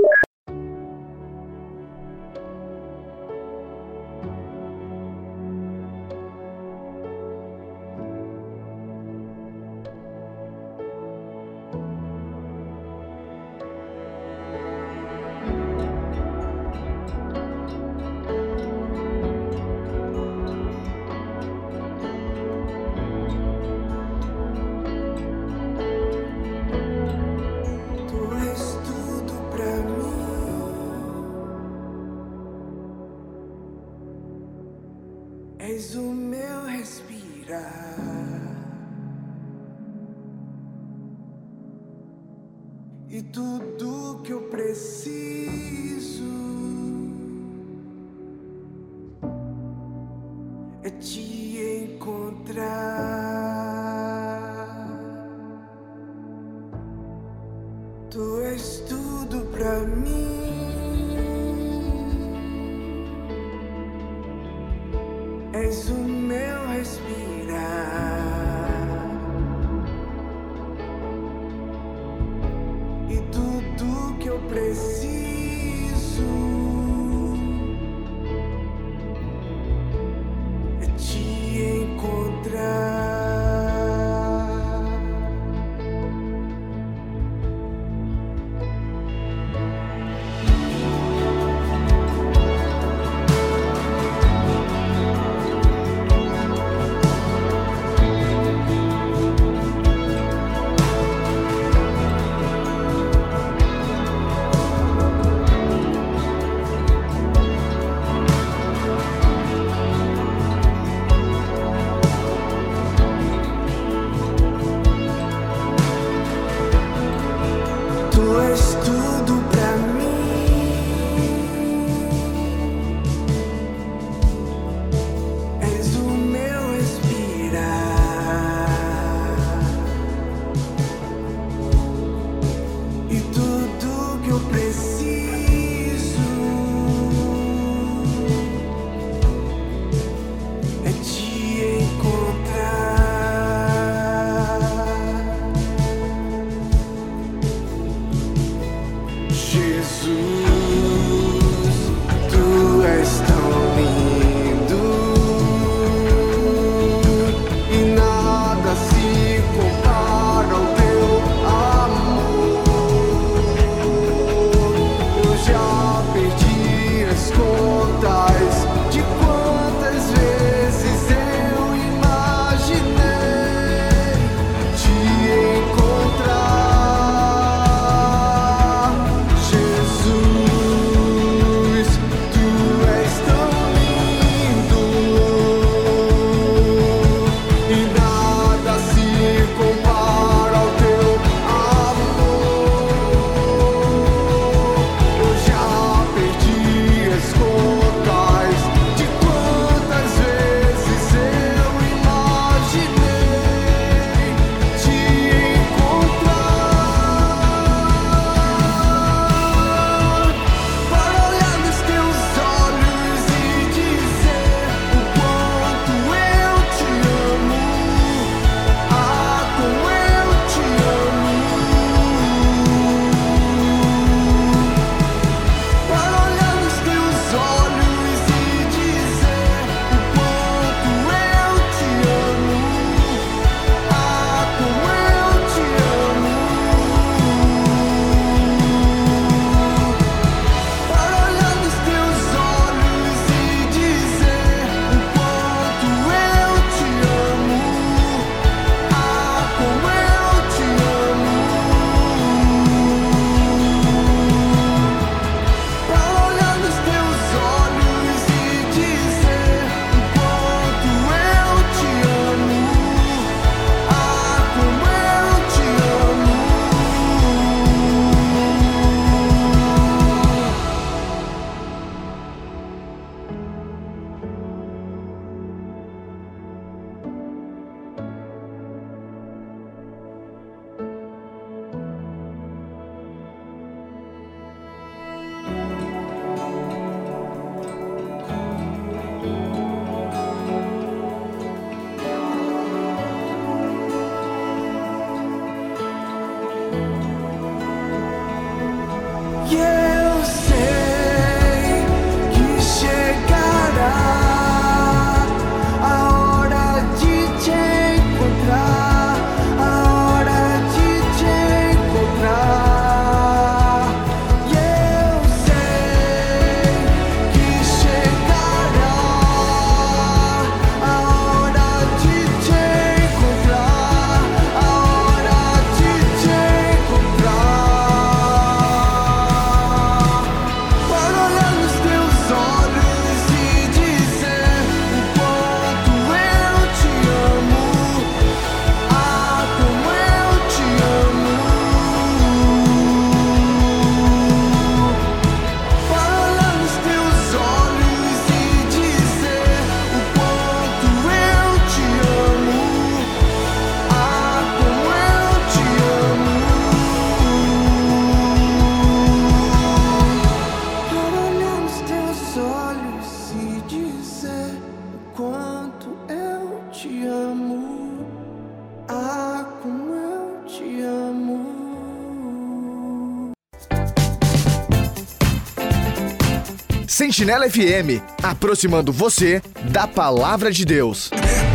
Sentinela FM, aproximando você da palavra de Deus.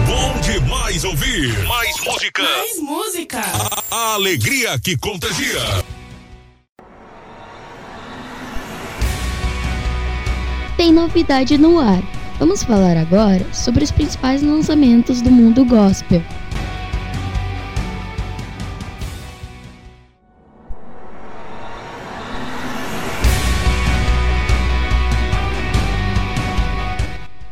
Bom demais ouvir. Mais música. Mais música. A, a alegria que contagia. Tem novidade no ar. Vamos falar agora sobre os principais lançamentos do mundo gospel.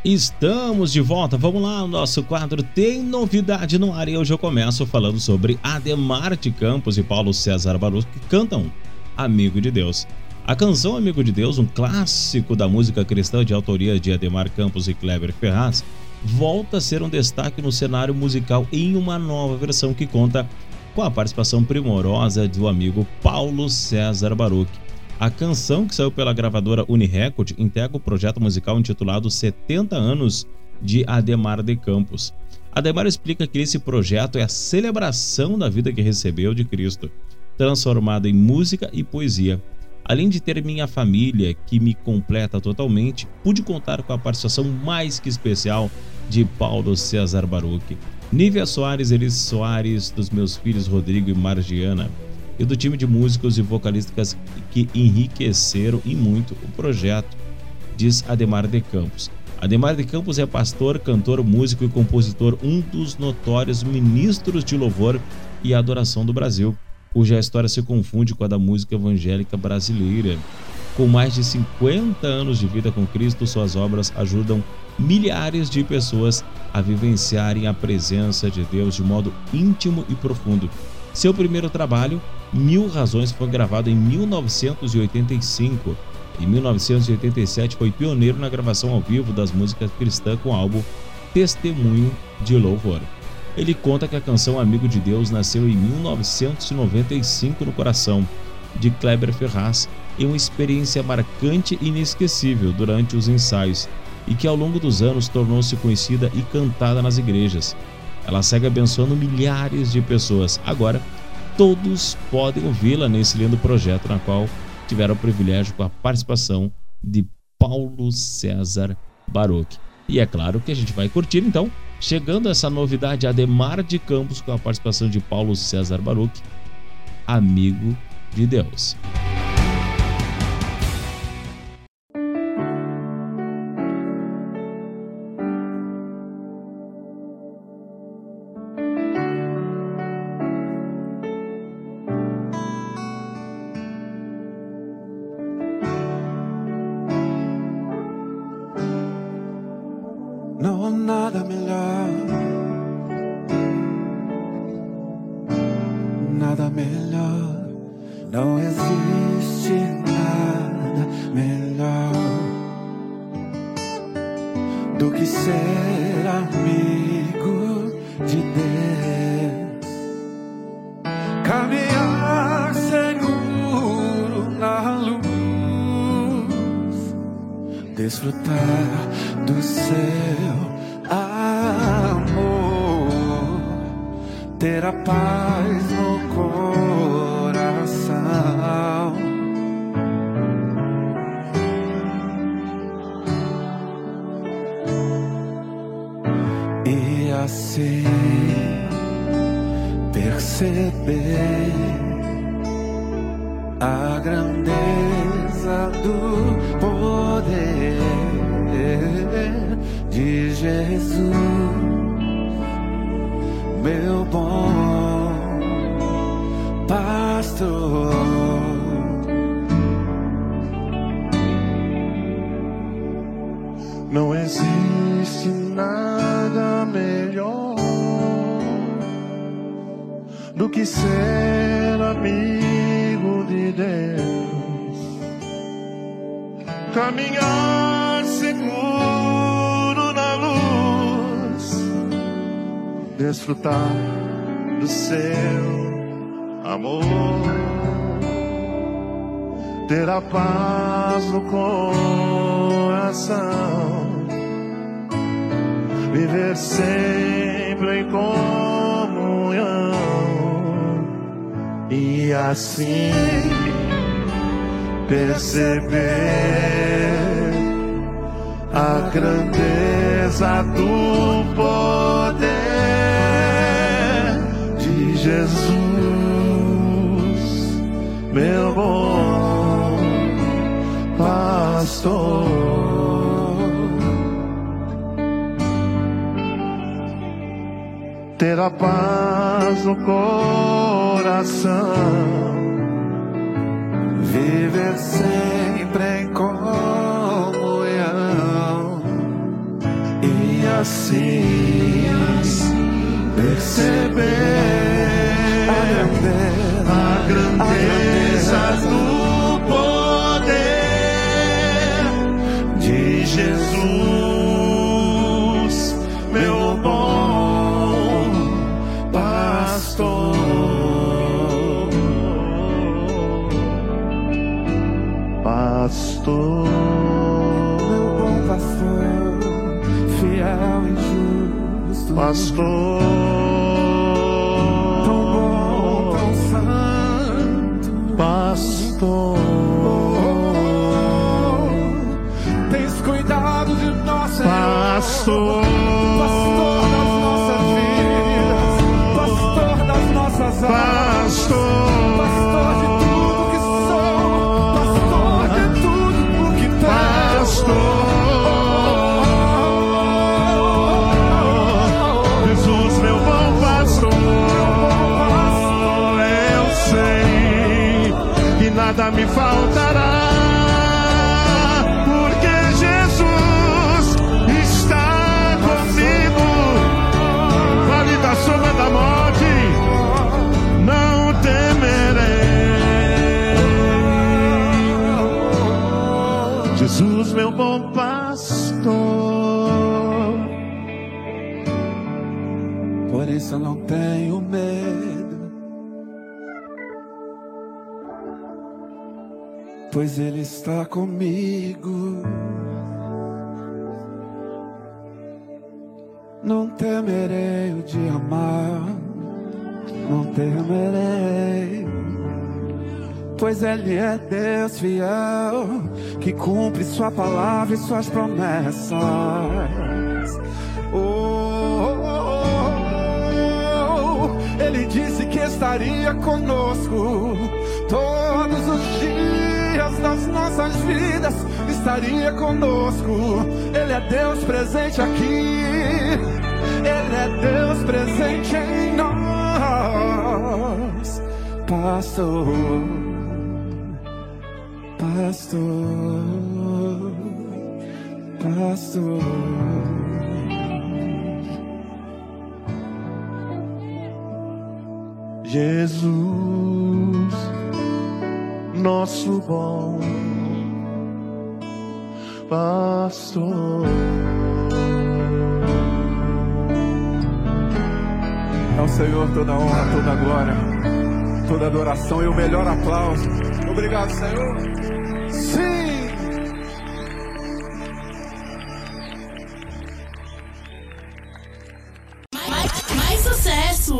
Estamos de volta, vamos lá, o nosso quadro tem novidade no ar e hoje eu começo falando sobre Ademar de Campos e Paulo César Barus que cantam Amigo de Deus. A canção Amigo de Deus, um clássico da música cristã de autoria de Ademar Campos e Kleber Ferraz, volta a ser um destaque no cenário musical em uma nova versão que conta com a participação primorosa do amigo Paulo César Baruch. A canção, que saiu pela gravadora Unirecord, integra o projeto musical intitulado 70 anos de Ademar de Campos. Ademar explica que esse projeto é a celebração da vida que recebeu de Cristo, transformada em música e poesia. Além de ter minha família, que me completa totalmente, pude contar com a participação mais que especial de Paulo César Baruch, Nívia Soares, Elis Soares, dos meus filhos Rodrigo e Margiana, e do time de músicos e vocalistas que enriqueceram e muito o projeto, diz Ademar de Campos. Ademar de Campos é pastor, cantor, músico e compositor, um dos notórios ministros de louvor e adoração do Brasil, cuja história se confunde com a da música evangélica brasileira. Com mais de 50 anos de vida com Cristo, suas obras ajudam milhares de pessoas a vivenciarem a presença de Deus de modo íntimo e profundo. Seu primeiro trabalho, Mil Razões, foi gravado em 1985. Em 1987, foi pioneiro na gravação ao vivo das músicas cristãs com o álbum Testemunho de Louvor. Ele conta que a canção Amigo de Deus nasceu em 1995 no coração de Kleber Ferraz em uma experiência marcante e inesquecível durante os ensaios e que ao longo dos anos tornou-se conhecida e cantada nas igrejas. Ela segue abençoando milhares de pessoas. Agora, todos podem ouvi-la nesse lindo projeto na qual tiveram o privilégio com a participação de Paulo César Baruch. E é claro que a gente vai curtir então, chegando essa novidade Ademar de Campos com a participação de Paulo César Baruch, amigo de Deus. Caminhar seguro na luz, desfrutar do seu amor, ter a paz no coração. Viver sempre em comunhão. E assim perceber a grandeza do poder de Jesus, meu bom pastor. Ter a paz no coração, sempre em comunhão e assim perceber a grandeza, a grandeza do Pastor, tão bom, tão santo. Pastor, pois Ele está comigo. Não temerei o dia mal, não temerei, pois Ele é Deus fiel, que cumpre Sua palavra e Suas promessas. Oh, oh, oh, Ele disse que estaria conosco todos os dias das nossas vidas, estaria conosco. Ele é Deus presente aqui. Ele é Deus presente em nós, pastor, pastor, pastor. Jesus, nosso bom pastor. Ao Senhor toda honra, toda glória, toda adoração e o melhor aplauso. Obrigado, Senhor. Sim! Mais, mais sucesso!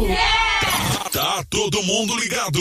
Tá todo mundo ligado.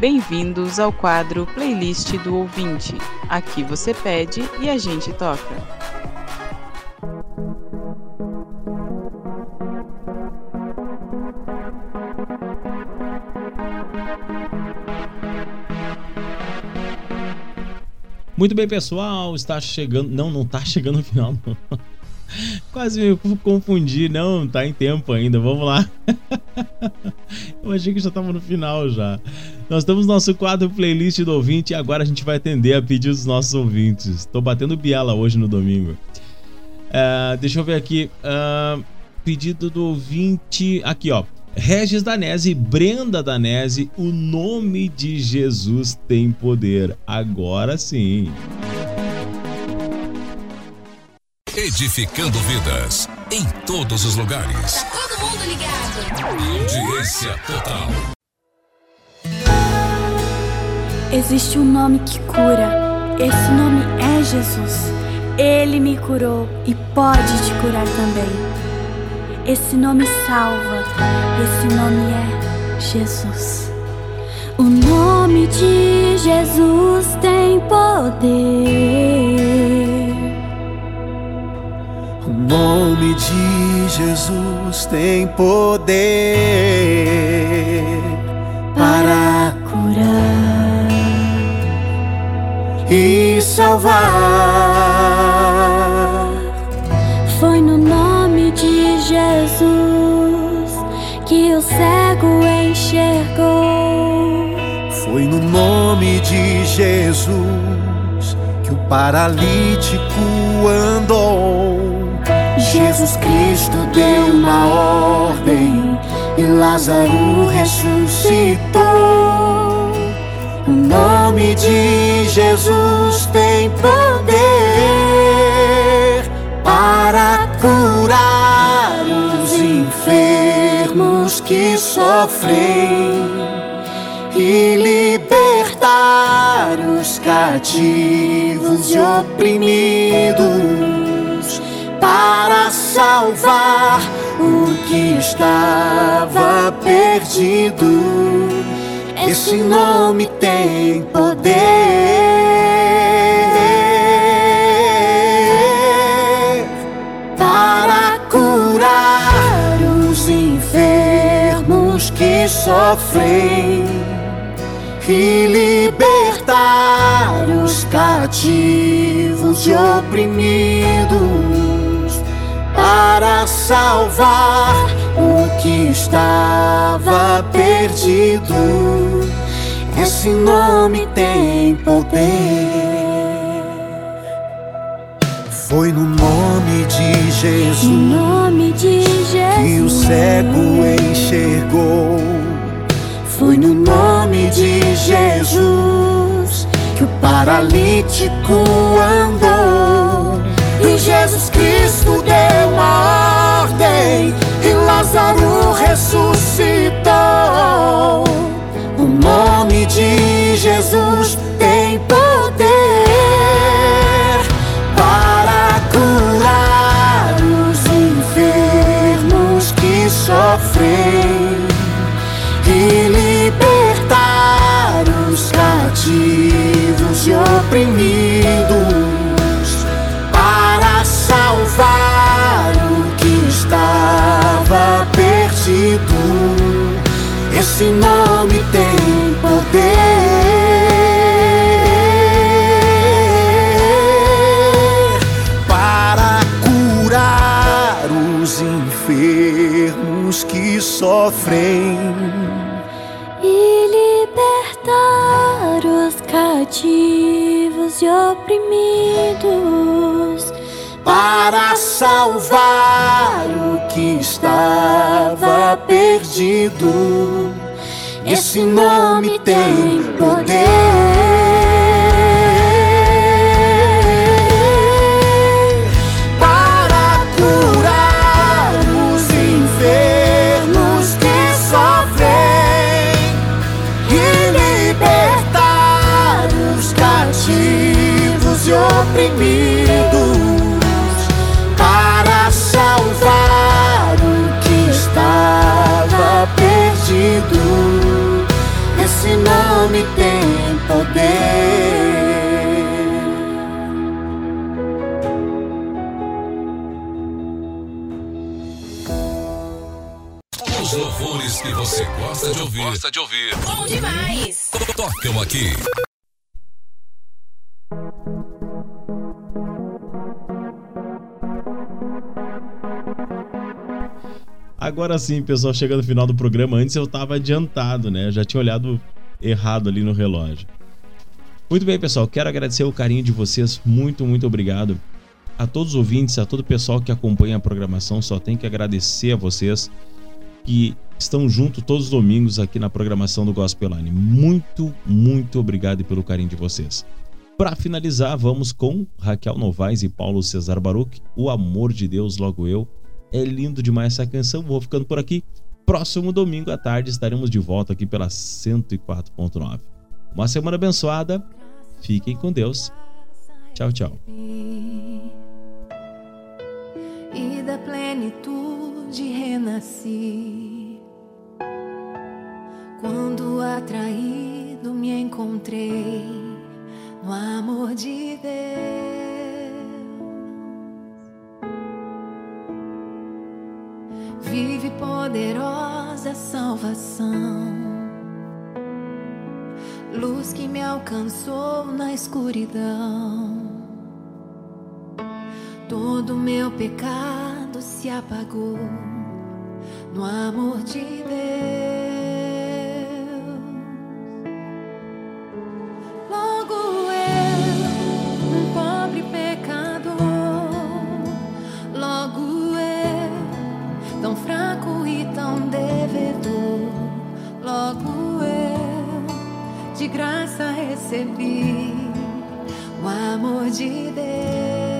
Bem-vindos ao quadro Playlist do Ouvinte. Aqui você pede e a gente toca. Muito bem, pessoal, está chegando. Não, não está chegando no final, não. Quase me confundi, não, tá em tempo ainda, vamos lá. Eu achei que já estava no final já. Nós temos nosso quadro playlist do ouvinte e agora a gente vai atender a pedidos dos nossos ouvintes. Estou batendo biela hoje no domingo. Ah, deixa eu ver aqui. Ah, pedido do ouvinte. Aqui, ó. Regis Danese Brenda Danese, o nome de Jesus tem poder. Agora sim. Edificando vidas em todos os lugares. Todo mundo ligado. Audiência total. Existe um nome que cura. Esse nome é Jesus. Ele me curou e pode te curar também. Esse nome salva. Esse nome é Jesus. O nome de Jesus tem poder. O nome de Jesus tem poder para e salvar. Foi no nome de Jesus que o cego enxergou. Foi no nome de Jesus que o paralítico andou. Jesus Cristo deu uma ordem e Lázaro ressuscitou. O nome de Jesus tem poder para curar os enfermos que sofrem e libertar os cativos e oprimidos para salvar o que estava perdido. Esse nome tem poder para curar os enfermos que sofrem e libertar os cativos e oprimidos para salvar o que estava perdido. Esse nome tem poder. Foi no nome de Jesus nome de que o Jesus. cego enxergou. Foi no nome de Jesus que o paralítico andou. E Jesus Cristo deu Lázaro ressuscitou. O nome de Jesus tem poder para curar os enfermos que sofrem sofrem e libertar os cativos e oprimidos para salvar o que estava perdido. Esse nome tem poder oprimidos para salvar o que estava perdido. Esse nome tem poder. Os louvores que você gosta de ouvir. Gosta de ouvir. Bom demais. Tocam aqui. Agora sim, pessoal, chegando no final do programa, antes eu estava adiantado, né? Eu já tinha olhado errado ali no relógio. Muito bem, pessoal, quero agradecer o carinho de vocês. Muito, muito obrigado. A todos os ouvintes, a todo o pessoal que acompanha a programação, só tenho que agradecer a vocês que estão junto todos os domingos aqui na programação do Gospel Line. Muito, muito obrigado pelo carinho de vocês. Para finalizar, vamos com Raquel Novaes e Paulo Cesar Baruch, O Amor de Deus Logo Eu, é lindo demais essa canção. Vou ficando por aqui. Próximo domingo à tarde estaremos de volta aqui pela 104.9. Uma semana abençoada. Fiquem com Deus. Tchau, tchau. E da plenitude renasci. Quando atraído me encontrei no amor de Deus. vive poderosa salvação. Luz que me alcançou na escuridão. Todo meu pecado se apagou no amor de Deus. recebi o amor de Deus.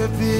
disappear